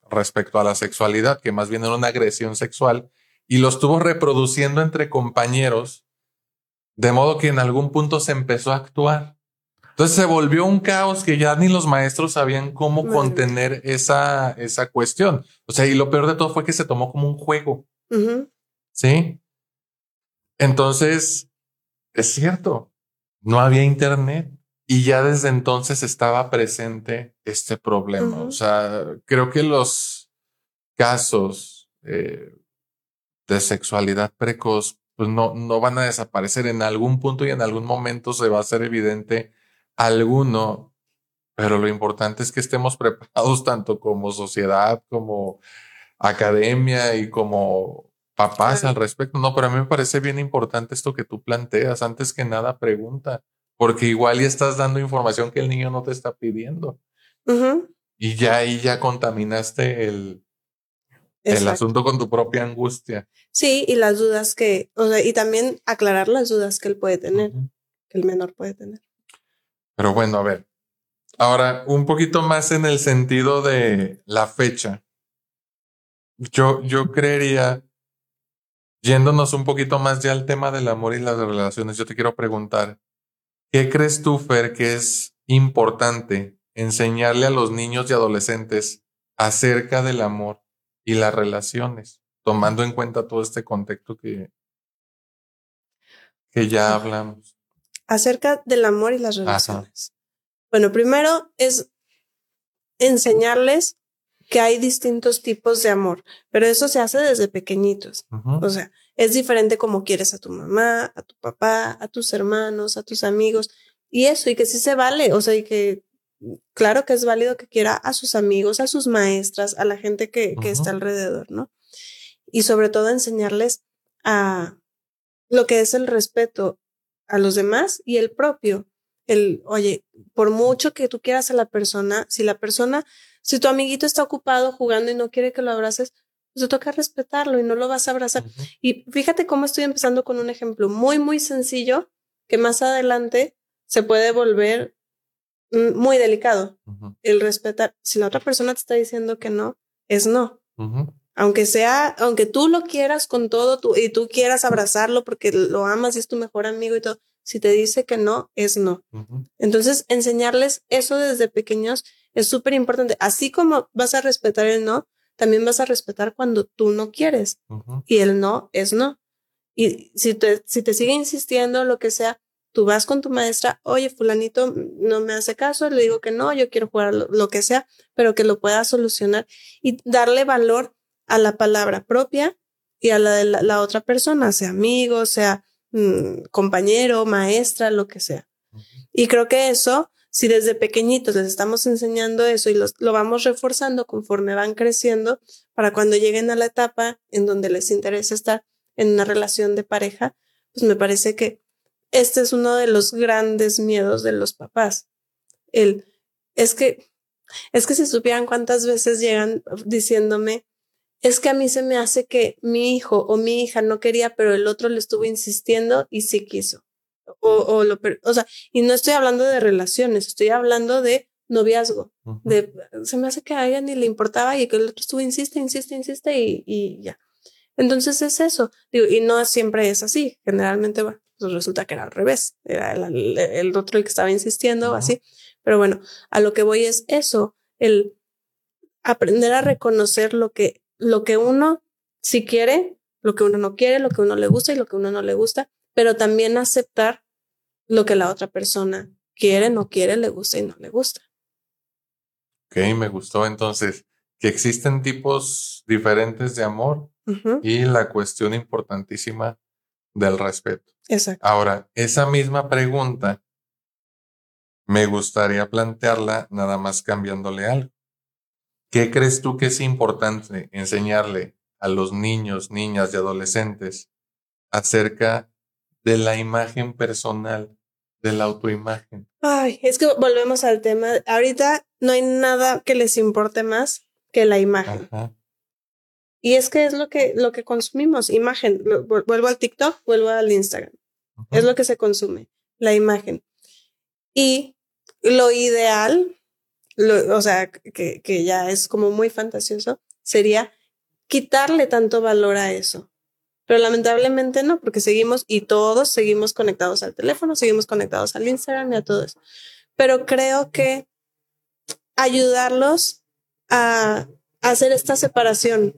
A: respecto a la sexualidad, que más bien era una agresión sexual, y lo estuvo reproduciendo entre compañeros, de modo que en algún punto se empezó a actuar. Entonces se volvió un caos que ya ni los maestros sabían cómo contener esa, esa cuestión. O sea, y lo peor de todo fue que se tomó como un juego. Sí. Entonces, es cierto, no había internet y ya desde entonces estaba presente este problema. O sea, creo que los casos eh, de sexualidad precoz, pues no, no van a desaparecer en algún punto y en algún momento se va a hacer evidente alguno, pero lo importante es que estemos preparados tanto como sociedad, como academia y como papás al respecto. No, pero a mí me parece bien importante esto que tú planteas. Antes que nada, pregunta, porque igual ya estás dando información que el niño no te está pidiendo. Y ya ahí ya contaminaste el, el asunto con tu propia angustia.
B: Sí, y las dudas que, o sea, y también aclarar las dudas que él puede tener, que el menor puede tener.
A: Pero bueno, a ver. Ahora, un poquito más en el sentido de la fecha. Yo, yo creería, yéndonos un poquito más ya al tema del amor y las relaciones, yo te quiero preguntar, ¿qué crees tú, Fer, que es importante enseñarle a los niños y adolescentes acerca del amor y las relaciones, tomando en cuenta todo este contexto que, que ya hablamos?
B: Acerca del amor y las relaciones. Bueno, primero es enseñarles que hay distintos tipos de amor, pero eso se hace desde pequeñitos. O sea, es diferente como quieres a tu mamá, a tu papá, a tus hermanos, a tus amigos. Y eso, y que sí se vale, o sea, y que claro que es válido que quiera a sus amigos, a sus maestras, a la gente que, que está alrededor, ¿no? Y sobre todo enseñarles a lo que es el respeto a los demás y el propio. El, oye, por mucho que tú quieras a la persona, si la persona si tu amiguito está ocupado jugando y no quiere que lo abraces, pues te toca respetarlo y no lo vas a abrazar. Y fíjate cómo estoy empezando con un ejemplo muy, muy sencillo que más adelante se puede volver muy delicado. El respetar. Si la otra persona te está diciendo que no, es no. Aunque sea, aunque tú lo quieras con todo tú, y tú quieras abrazarlo porque lo amas y es tu mejor amigo y todo, si te dice que no, es no. Entonces, enseñarles eso desde pequeños es súper importante. Así como vas a respetar el no, también vas a respetar cuando tú no quieres. Y el no es no. Y si te, si te sigue insistiendo, lo que sea, tú vas con tu maestra, oye, fulanito no me hace caso, le digo que no, yo quiero jugar lo, que sea, pero que lo pueda solucionar y darle valor a la palabra propia y a la de la, otra persona, sea amigo, sea mm, compañero, maestra, lo que sea. Y creo que eso si desde pequeñitos les estamos enseñando eso y lo vamos reforzando conforme van creciendo, para cuando lleguen a la etapa en donde les interesa estar en una relación de pareja, pues me parece que este es uno de los grandes miedos de los papás. El, es que, es que si supieran cuántas veces llegan diciéndome, es que a mí se me hace que mi hijo o mi hija no quería, pero el otro le estuvo insistiendo y sí quiso o, o, lo, o sea, y no estoy hablando de relaciones, estoy hablando de noviazgo, de, se me hace que a ella ni le importaba y que el otro estuvo, insiste, insiste, insiste y, y ya. Entonces es eso, digo, y no siempre es así, generalmente, bueno, pues resulta que era al revés, era el, el otro el que estaba insistiendo así, pero bueno, a lo que voy es eso, el aprender a reconocer lo que, lo que uno si quiere, lo que uno no quiere, lo que uno le gusta y lo que uno no le gusta, pero también aceptar lo que la otra persona quiere, no quiere, le gusta y no le gusta.
A: Ok, me gustó. Entonces que existen tipos diferentes de amor y la cuestión importantísima del respeto.
B: Exacto.
A: Ahora, esa misma pregunta me gustaría plantearla nada más cambiándole algo. ¿Qué crees tú que es importante enseñarle a los niños, niñas y adolescentes acerca de la imagen personal, de la autoimagen.
B: Ay, es que volvemos al tema. Ahorita no hay nada que les importe más que la imagen. Y es que es lo que, lo que consumimos, imagen. Vuelvo al TikTok, vuelvo al Instagram. Es lo que se consume, la imagen. Y lo ideal, o sea, que, que ya es como muy fantasioso, sería quitarle tanto valor a eso. Pero lamentablemente no, porque seguimos y todos seguimos conectados al teléfono, seguimos conectados al Instagram y a todo eso. Pero creo que ayudarlos a, hacer esta separación,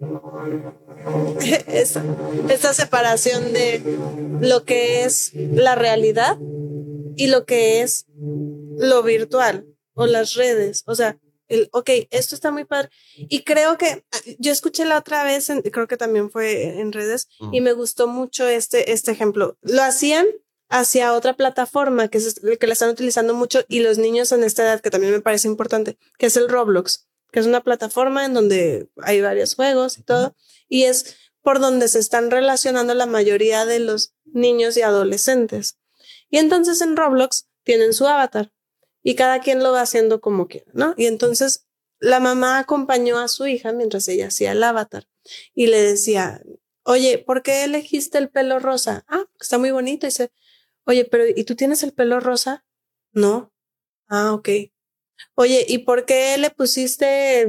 B: esta, esta separación de lo que es la realidad y lo que es lo virtual o las redes. O sea, el, ok, esto está muy padre. Y creo que ah, yo escuché la otra vez, creo que también fue en redes, y me gustó mucho este, este ejemplo. Lo hacían hacia otra plataforma que, es, que la están utilizando mucho y los niños en esta edad, que también me parece importante, que es el Roblox, que es una plataforma en donde hay varios juegos y todo, y es por donde se están relacionando la mayoría de los niños y adolescentes. Y entonces en Roblox tienen su avatar y cada quien lo va haciendo como quiera, ¿no? Y entonces la mamá acompañó a su hija mientras ella hacía el avatar y le decía, oye, ¿por qué elegiste el pelo rosa? Ah, está muy bonito. Y dice, oye, pero ¿y tú tienes el pelo rosa? No. Ah, ok. Oye, ¿y por qué le pusiste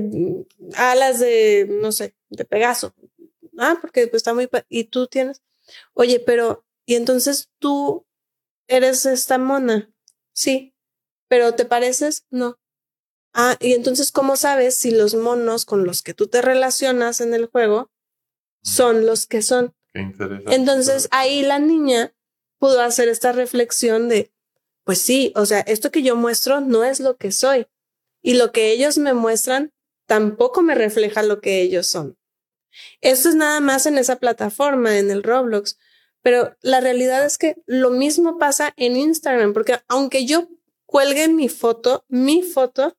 B: alas de, no sé, de Pegaso. Ah, porque pues, está muy... Y tú tienes... Oye, pero... Y entonces tú eres esta mona. Sí. Pero ¿te pareces? No. Ah, y entonces, ¿cómo sabes si los monos con los que tú te relacionas en el juego son los que son?
A: Qué interesante.
B: Entonces, ahí la niña pudo hacer esta reflexión de, pues sí, o sea, esto que yo muestro no es lo que soy. Y lo que ellos me muestran tampoco me refleja lo que ellos son. Esto es nada más en esa plataforma, en el Roblox. Pero la realidad es que lo mismo pasa en Instagram, porque aunque yo cuelgue mi foto, mi foto,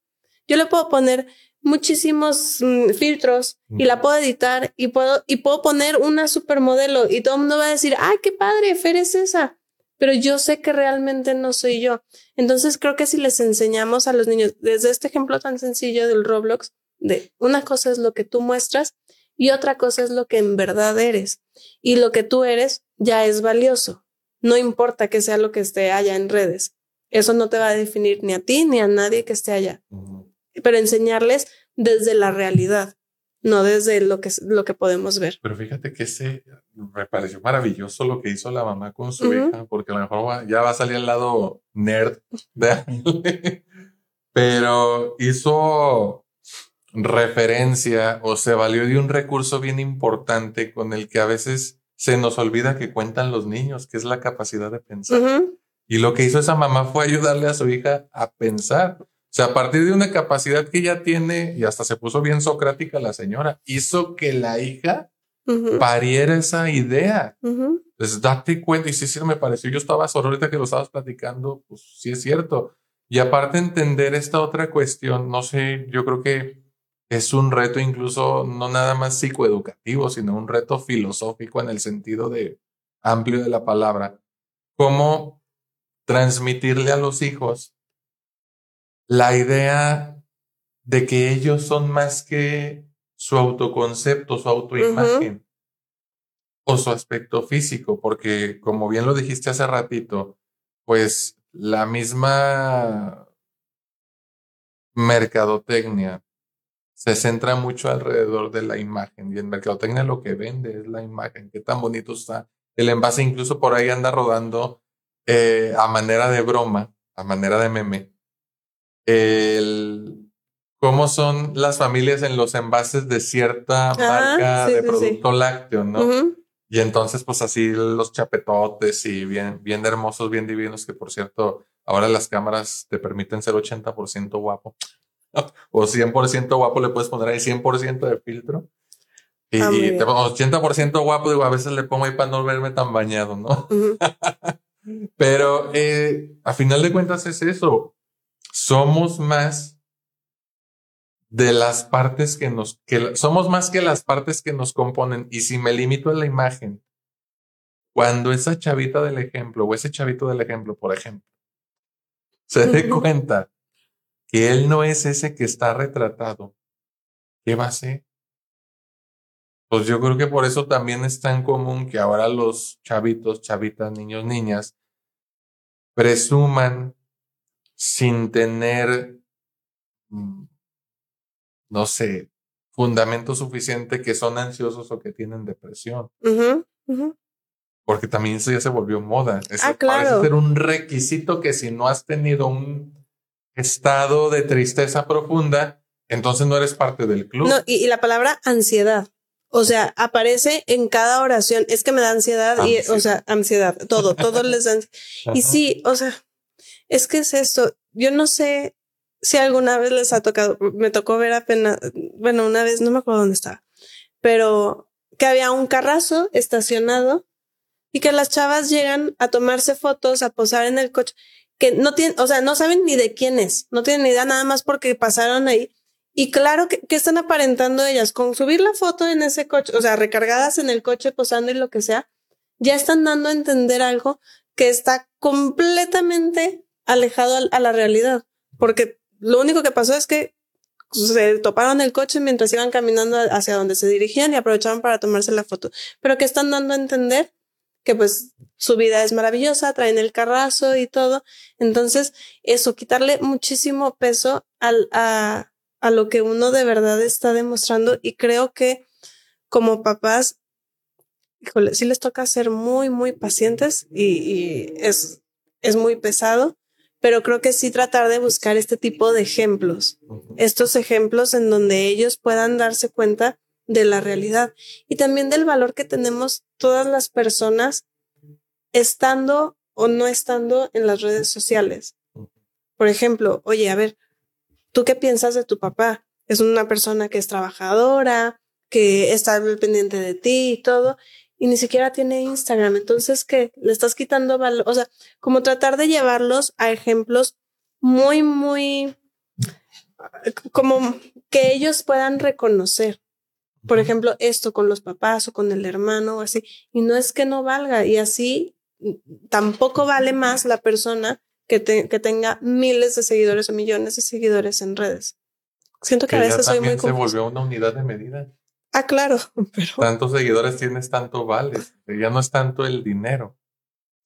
B: yo le puedo poner muchísimos mm, filtros y la puedo editar y puedo, y puedo poner una supermodelo y todo el mundo va a decir, ay, qué padre, Fer es esa. Pero yo sé que realmente no soy yo. Entonces creo que si les enseñamos a los niños desde este ejemplo tan sencillo del Roblox, de una cosa es lo que tú muestras y otra cosa es lo que en verdad eres. Y lo que tú eres ya es valioso. No importa que sea lo que esté allá en redes. Eso no te va a definir ni a ti ni a nadie que esté allá pero enseñarles desde la realidad, no desde lo que, lo que podemos ver.
A: Pero fíjate que ese me pareció maravilloso lo que hizo la mamá con su hija, porque a lo mejor ya va a salir el lado nerd de pero hizo referencia o se valió de un recurso bien importante con el que a veces se nos olvida que cuentan los niños, que es la capacidad de pensar. Y lo que hizo esa mamá fue ayudarle a su hija a pensar. O sea, a partir de una capacidad que ella tiene, y hasta se puso bien socrática la señora, hizo que la hija pariera esa idea. Entonces, date cuenta, y sí, sí, me pareció, yo estaba solo ahorita que lo estabas platicando, pues sí es cierto. Y aparte entender esta otra cuestión, no sé, yo creo que es un reto incluso no nada más psicoeducativo, sino un reto filosófico en el sentido de amplio de la palabra. Cómo transmitirle a los hijos la idea de que ellos son más que su autoconcepto, su autoimagen o su aspecto físico, porque como bien lo dijiste hace ratito, pues la misma mercadotecnia se centra mucho alrededor de la imagen y en mercadotecnia lo que vende es la imagen, qué tan bonito está. El envase incluso por ahí anda rodando eh, a manera de broma, a manera de meme, el cómo son las familias en los envases de cierta marca de producto lácteo, ¿no? Y entonces, pues así los chapetotes y bien, bien hermosos, bien divinos, que por cierto, ahora las cámaras te permiten ser 80% guapo. o 100% guapo, le puedes poner ahí 100% de filtro. Y ah, te pongo 80% guapo, digo, a veces le pongo ahí para no verme tan bañado, ¿no? Pero eh, a final de cuentas es eso somos más de las partes que nos, que somos más que las partes que nos componen. Y si me limito a la imagen, cuando esa chavita del ejemplo o ese chavito del ejemplo, por ejemplo, se dé cuenta que él no es ese que está retratado, ¿qué va a ser? Pues yo creo que por eso también es tan común que ahora los chavitos, chavitas, niños, niñas, presuman sin tener, mm, no sé, fundamento suficiente que son ansiosos o que tienen depresión. Porque también eso ya se volvió moda. Eso ah, parece ser un requisito que si no has tenido un estado de tristeza profunda, entonces no eres parte del club.
B: No, y, la palabra ansiedad. O sea, aparece en cada oración. Es que me da ansiedad, y, o sea, ansiedad, todo, todo les da. Y sí, o sea, es que es esto, yo no sé si alguna vez les ha tocado, me tocó ver apenas, bueno, una vez, no me acuerdo dónde estaba, pero que había un carrazo estacionado y que las chavas llegan a tomarse fotos, a posar en el coche, que no tienen, o sea, no saben ni de quién es, no tienen ni idea nada más porque pasaron ahí. Y claro que, que están aparentando ellas con subir la foto en ese coche, o sea, recargadas en el coche, posando y lo que sea, ya están dando a entender algo que está completamente alejado a la realidad, porque lo único que pasó es que se toparon el coche mientras iban caminando hacia donde se dirigían y aprovecharon para tomarse la foto, pero que están dando a entender que pues su vida es maravillosa, traen el carrazo y todo. Entonces, eso, quitarle muchísimo peso al, a, a lo que uno de verdad está demostrando. Y creo que como papás, híjole, sí les toca ser muy, muy pacientes y, y es, es muy pesado, pero creo que sí tratar de buscar este tipo de ejemplos, estos ejemplos en donde ellos puedan darse cuenta de la realidad y también del valor que tenemos todas las personas estando o no estando en las redes sociales. Por ejemplo, oye, a ver, ¿tú qué piensas de tu papá? Es una persona que es trabajadora, que está pendiente de ti y todo, y ni siquiera tiene Instagram. Entonces, ¿qué? Le estás quitando valor. O sea, como tratar de llevarlos a ejemplos muy, muy, como que ellos puedan reconocer. Por ejemplo, esto con los papás o con el hermano o así. Y no es que no valga. Y así tampoco vale más la persona que, que tenga miles de seguidores o millones de seguidores en redes. Siento que, a veces soy muy
A: se volvió una unidad de medida.
B: Ah, claro. Pero...
A: Tantos seguidores tienes, tanto vales. Ya no es tanto el dinero,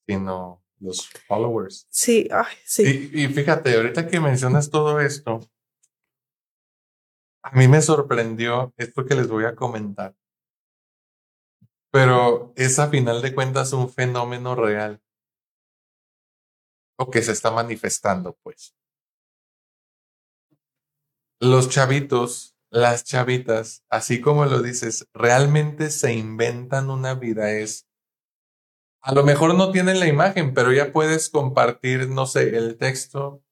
A: sino los followers.
B: Sí, ay,
A: sí. Y, y, fíjate, ahorita que mencionas todo esto, a mí me sorprendió esto que les voy a comentar. Pero es a final de cuentas un fenómeno real. O que se está manifestando, pues. Los chavitos las chavitas, así como lo dices, realmente se inventan una vida. Es, a lo mejor no tienen la imagen, pero ya puedes compartir, no sé, el texto.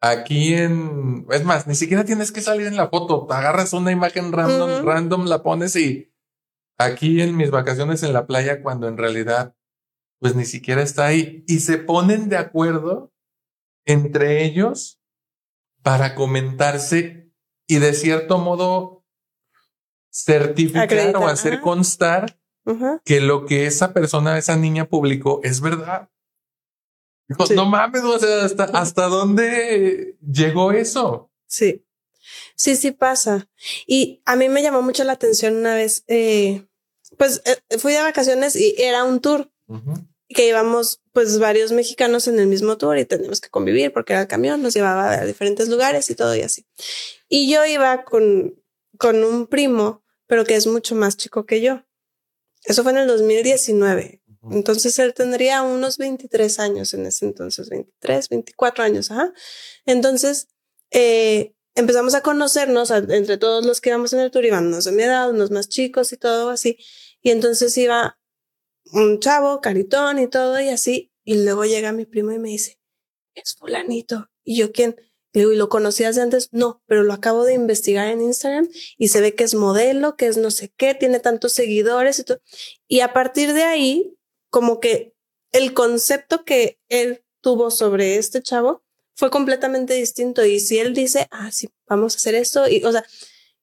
A: Aquí en, es más, ni siquiera tienes que salir en la foto, agarras una imagen random, random, la pones y aquí en mis vacaciones en la playa, cuando en realidad, pues ni siquiera está ahí, y se ponen de acuerdo entre ellos para comentarse y de cierto modo certificar o hacer constar que lo que esa persona, esa niña publicó es verdad. No mames, o sea, hasta, hasta dónde llegó eso.
B: Sí, sí, sí pasa. Y a mí me llamó mucho la atención una vez, eh, pues eh, fui de vacaciones y era un tour que íbamos pues varios mexicanos en el mismo tour y teníamos que convivir porque era el camión, nos llevaba a diferentes lugares y todo y así. Y yo iba con, con un primo, pero que es mucho más chico que yo. Eso fue en el 2019. Entonces él tendría unos 23 años en ese entonces, 23, 24 años. Ajá. Entonces eh, empezamos a conocernos entre todos los que íbamos en el tour, iban unos de mi edad, unos más chicos y todo así. Y entonces iba un chavo, caritón y todo y así. Y luego llega mi primo y me dice, es fulanito. Y yo, ¿quién? Le digo, ¿y lo conocías de antes? No, pero lo acabo de investigar en Instagram y se ve que es modelo, que es no sé qué, tiene tantos seguidores y todo. Y a partir de ahí, como que el concepto que él tuvo sobre este chavo fue completamente distinto. Y si él dice, ah, sí, vamos a hacer esto, y o sea,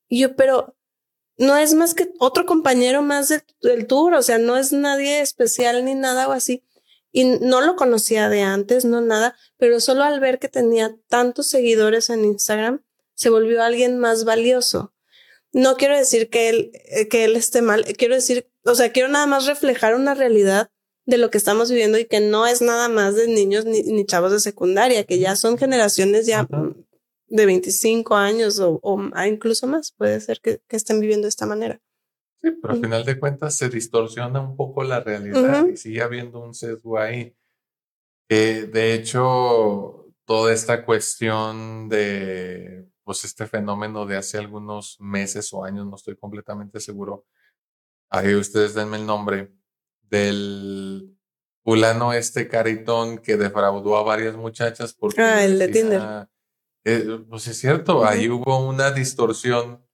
B: yo, pero no es más que otro compañero más del tour, o sea, no es nadie especial ni nada o así. Y no lo conocía de antes, no nada, pero solo al ver que tenía tantos seguidores en Instagram, se volvió alguien más valioso. No quiero decir que él, eh, que él esté mal, quiero decir, o sea, quiero nada más reflejar una realidad de lo que estamos viviendo y que no es nada más de niños ni, chavos de secundaria, que ya son generaciones ya de 25 años o, incluso más, puede ser que, que estén viviendo de esta manera.
A: Sí, pero al final de cuentas se distorsiona un poco la realidad y sigue habiendo un sesgo ahí. de hecho, toda esta cuestión de, pues este fenómeno de hace algunos meses o años, no estoy completamente seguro, ahí ustedes denme el nombre, del fulano este caritón que defraudó a varias muchachas porque...
B: Ah, el de Tinder.
A: Eh, pues es cierto, ahí hubo una distorsión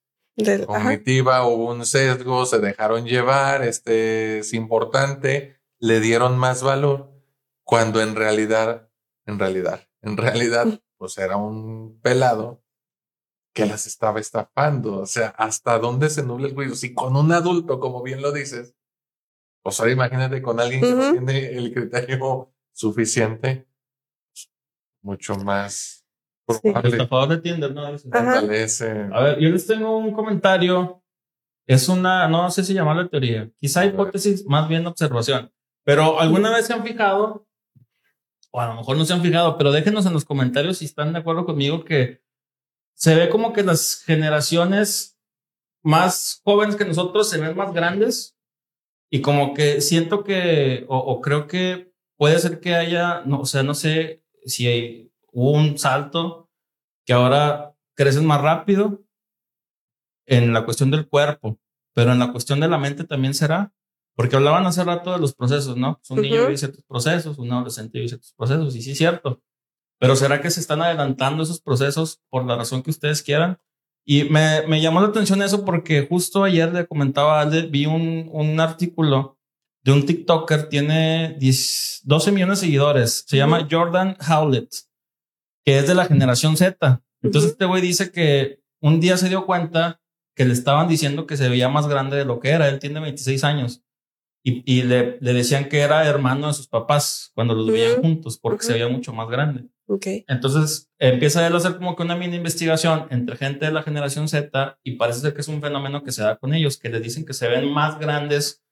A: cognitiva, hubo un sesgo, se dejaron llevar, este es importante, le dieron más valor, cuando en realidad, en realidad, en realidad, pues era un pelado que las estaba estafando. O sea, ¿hasta dónde se nubla el juicio? Si con un adulto, como bien lo dices, pues ahora imagínate con alguien que no tiene el criterio suficiente, mucho más
C: Estafador de Tinder, ¿no? A ver, yo les tengo un comentario. Es una, no sé si llamarlo teoría, quizá hipótesis, más bien observación. Pero alguna vez se han fijado, o a lo mejor no se han fijado, pero déjenos en los comentarios si están de acuerdo conmigo que se ve como que las generaciones más jóvenes que nosotros se ven más grandes y como que siento que, o, creo que puede ser que haya, no, o sea, no sé si hay, hubo un salto que ahora crecen más rápido en la cuestión del cuerpo, pero en la cuestión de la mente también será, porque hablaban hace rato de los procesos, ¿no? Un niño vive ciertos procesos, un adolescente vive ciertos procesos, y sí es cierto, pero ¿será que se están adelantando esos procesos por la razón que ustedes quieran? Y me, me llamó la atención eso porque justo ayer le comentaba a vi un, un artículo de un TikToker, tiene 12 millones de seguidores, se llama Jordan Howlett, que es de la generación Z. Entonces este güey dice que un día se dio cuenta que le estaban diciendo que se veía más grande de lo que era, él tiene 26 años. Y, y le, le, decían que era hermano de sus papás cuando los veían juntos porque se veía mucho más grande. Entonces empieza él a hacer como que una mini investigación entre gente de la generación Z y parece ser que es un fenómeno que se da con ellos, que le dicen que se ven más grandes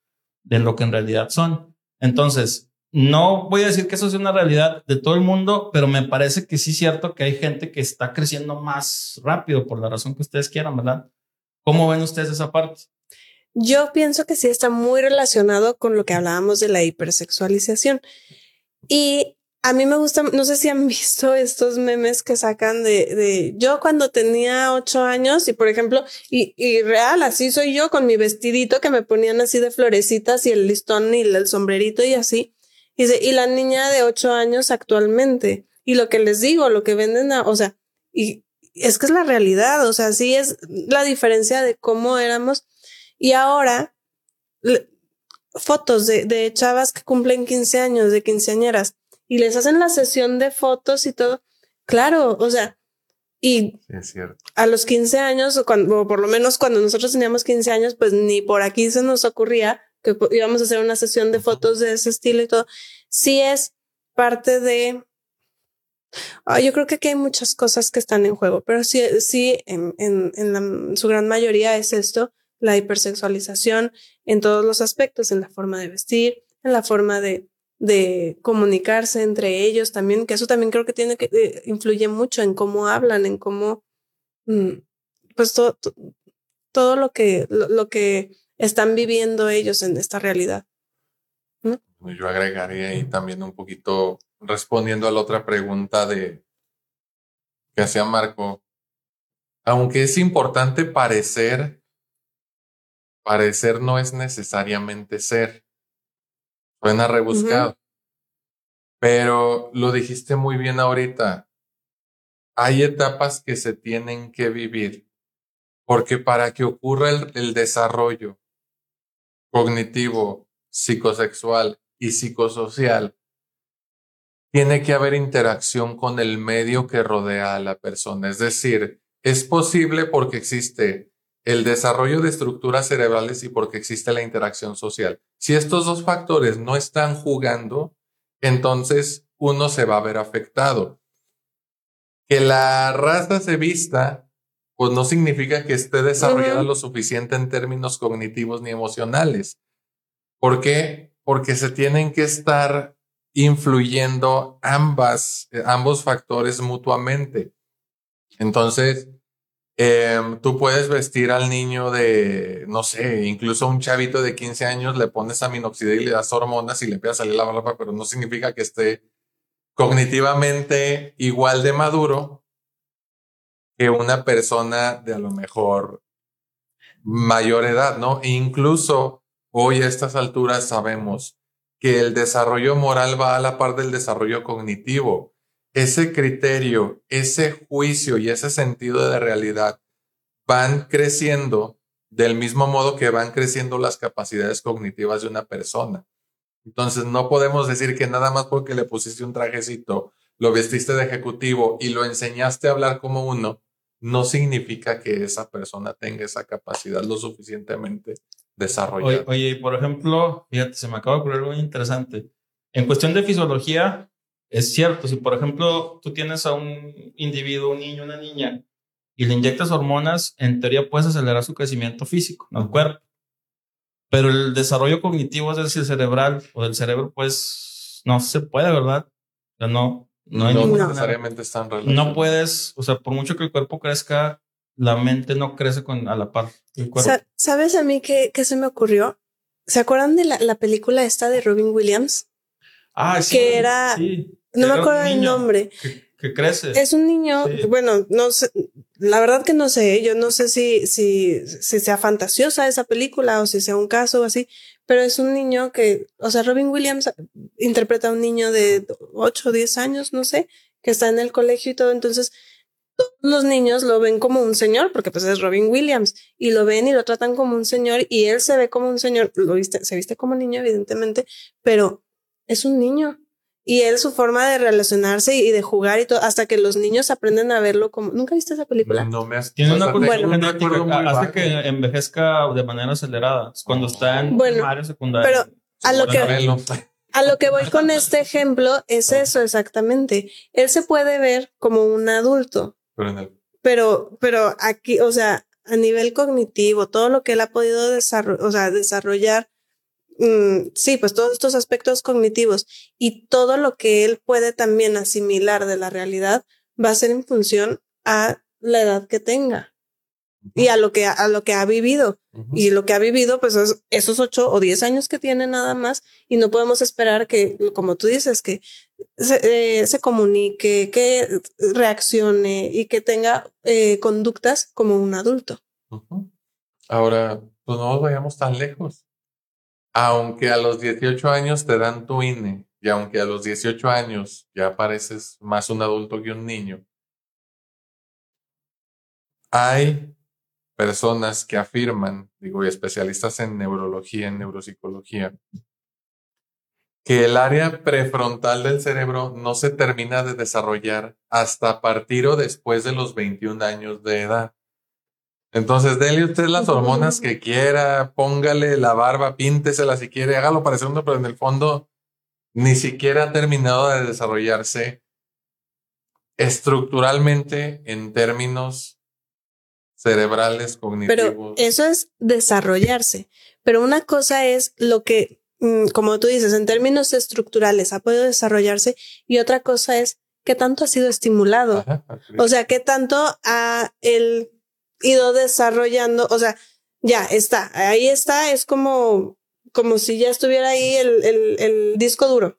C: de lo que en realidad son. Entonces, no voy a decir que eso es una realidad de todo el mundo, pero me parece que sí es cierto que hay gente que está creciendo más rápido por la razón que ustedes quieran, ¿verdad? ¿Cómo ven ustedes esa parte?
B: Yo pienso que sí está muy relacionado con lo que hablábamos de la hipersexualización. Y a mí me gusta, no sé si han visto estos memes que sacan de, de yo cuando tenía ocho años y por ejemplo, y, y real, así soy yo con mi vestidito que me ponían así de florecitas y el listón y el sombrerito y así. Y, y la niña de ocho años actualmente. Y lo que les digo, lo que venden, o sea, y es que es la realidad, o sea, sí es la diferencia de cómo éramos. Y ahora, fotos de, de chavas que cumplen 15 años, de quinceañeras y les hacen la sesión de fotos y todo. Claro, o sea, y a los 15 años, o, cuando, por lo menos cuando nosotros teníamos 15 años, pues ni por aquí se nos ocurría que íbamos a hacer una sesión de fotos de ese estilo y todo. Sí es parte de... Ah, yo creo que aquí hay muchas cosas que están en juego, pero sí, sí, en, en, en su gran mayoría es esto, la hipersexualización en todos los aspectos, en la forma de vestir, en la forma de, de comunicarse entre ellos también, que eso también creo que tiene que eh, influye mucho en cómo hablan, en cómo, mm, pues todo, todo lo que, lo, que están viviendo ellos en esta realidad.
A: Yo agregaría ahí también un poquito respondiendo a la otra pregunta de que hacía Marco. Aunque es importante parecer, parecer no es necesariamente ser. Suena rebuscado. Pero lo dijiste muy bien ahorita. Hay etapas que se tienen que vivir porque para que ocurra el, desarrollo cognitivo, psicosexual y psicosocial, tiene que haber interacción con el medio que rodea a la persona. Es decir, es posible porque existe el desarrollo de estructuras cerebrales y porque existe la interacción social. Si estos dos factores no están jugando, entonces uno se va a ver afectado. Que la raza se vista, pues no significa que esté desarrollada lo suficiente en términos cognitivos ni emocionales. ¿Por qué? Porque se tienen que estar influyendo ambas, eh, ambos factores mutuamente. Entonces, Em, tú puedes vestir al niño de, no sé, incluso un chavito de 15 años, le pones aminoxidil y le das hormonas y le empieza a salir la barba, pero no significa que esté cognitivamente igual de maduro que una persona de a lo mejor mayor edad, ¿no? E incluso hoy a estas alturas sabemos que el desarrollo moral va a la par del desarrollo cognitivo ese criterio, ese juicio y ese sentido de realidad van creciendo del mismo modo que van creciendo las capacidades cognitivas de una persona. Entonces no podemos decir que nada más porque le pusiste un trajecito, lo vestiste de ejecutivo y lo enseñaste a hablar como uno, no significa que esa persona tenga esa capacidad lo suficientemente desarrollada.
C: Oye, por ejemplo, fíjate, se me acaba de ocurrir algo interesante. En cuestión de fisiología, es cierto, si por ejemplo tú tienes a un individuo, un niño, una niña, y le inyectas hormonas, en teoría puedes acelerar su crecimiento físico, no el cuerpo. Pero el desarrollo cognitivo, es decir, cerebral o del cerebro, pues no se puede, ¿verdad? O sea, no, no, hay
A: no necesariamente están
C: No puedes, o sea, por mucho que el cuerpo crezca, la mente no crece con a la par
B: ¿Sabes a mí qué, qué, se me ocurrió? ¿Se acuerdan de la, la, película esta de Robin Williams?
C: Ah, sí.
B: Que era, no me acuerdo el nombre.
C: Que, crece.
B: Es un niño, bueno, no sé, la verdad que no sé, yo no sé si, si, si sea fantasiosa esa película o si sea un caso o así, pero es un niño que, o sea, Robin Williams interpreta a un niño de 8 o 10 años, no sé, que está en el colegio y todo, entonces todos los niños lo ven como un señor, porque pues es Robin Williams, y lo ven y lo tratan como un señor, y él se ve como un señor, lo viste, se viste como niño, evidentemente, pero es un niño. Y él, su forma de relacionarse y de jugar y todo, hasta que los niños aprenden a verlo como. ¿Nunca viste esa película?
A: No me has
C: Tiene una bueno, hace que envejezca de manera acelerada. Cuando está en
B: bueno, secundaria. Pero a lo que. A lo que voy con este ejemplo es eso exactamente. Él se puede ver como un adulto. Pero, pero, aquí, o sea, a nivel cognitivo, todo lo que él ha podido desarrollar, o sea, desarrollar Mm, sí, pues todos estos aspectos cognitivos y todo lo que él puede también asimilar de la realidad va a ser en función a la edad que tenga y a lo que, a lo que ha vivido. Y lo que ha vivido, pues es esos ocho o diez años que tiene nada más y no podemos esperar que, como tú dices, que se, eh, comunique, que reaccione y que tenga eh, conductas como un adulto.
A: Ahora, pues no nos vayamos tan lejos aunque a los 18 años te dan tu INE y aunque a los 18 años ya pareces más un adulto que un niño, hay personas que afirman, digo, y especialistas en neurología, en neuropsicología, que el área prefrontal del cerebro no se termina de desarrollar hasta a partir o después de los 21 años de edad. Entonces, déle usted las hormonas que quiera, póngale la barba, píntesela si quiere, hágalo parecer uno, pero en el fondo ni siquiera ha terminado de desarrollarse estructuralmente en términos cerebrales, cognitivos.
B: Pero eso es desarrollarse. Pero una cosa es lo que, mm, como tú dices, en términos estructurales ha podido desarrollarse y otra cosa es qué tanto ha sido estimulado. o sea, qué tanto ha el ido desarrollando, o sea, ya está, ahí está, es como, como si ya estuviera ahí el, el, el disco duro.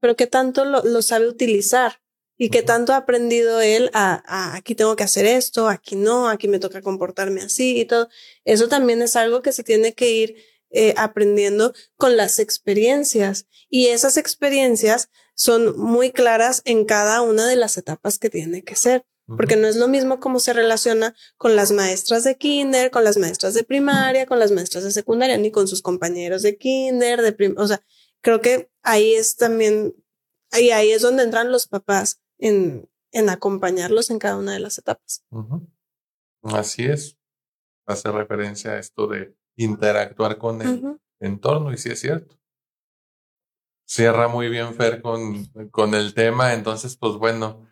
B: Pero qué tanto lo, lo, sabe utilizar y qué tanto ha aprendido él a, a, aquí tengo que hacer esto, aquí no, aquí me toca comportarme así y todo. Eso también es algo que se tiene que ir eh, aprendiendo con las experiencias y esas experiencias son muy claras en cada una de las etapas que tiene que ser porque no es lo mismo cómo se relaciona con las maestras de kinder, con las maestras de primaria, con las maestras de secundaria, ni con sus compañeros de kinder, de prim o sea, creo que ahí es también, ahí, ahí es donde entran los papás en, en acompañarlos en cada una de las etapas.
A: Así es. Hace referencia a esto de interactuar con el entorno y sí es cierto. Cierra muy bien Fer con, con el tema, entonces pues bueno,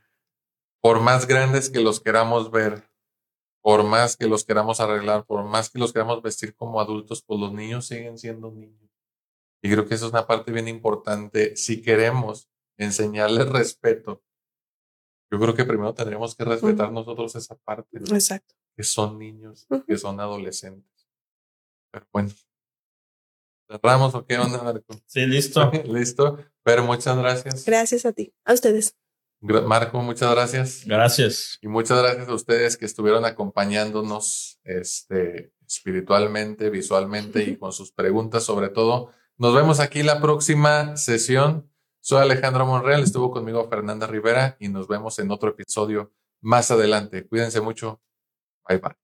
A: por más grandes que los queramos ver, por más que los queramos arreglar, por más que los queramos vestir como adultos, pues los niños siguen siendo niños. Y creo que eso es una parte bien importante. Si queremos enseñarles respeto, yo creo que primero tendríamos que respetar nosotros esa parte.
B: Exacto.
A: Que son niños, que son adolescentes. Pero bueno. ¿Cerramos o qué onda, Marco?
C: Sí, listo.
A: listo. Pero muchas gracias.
B: Gracias a ti. A ustedes.
A: Marco, muchas gracias.
C: Gracias.
A: Y muchas gracias a ustedes que estuvieron acompañándonos este, espiritualmente, visualmente y con sus preguntas sobre todo. Nos vemos aquí la próxima sesión. Soy Alejandro Monreal, estuvo conmigo Fernanda Rivera y nos vemos en otro episodio más adelante. Cuídense mucho. Bye bye.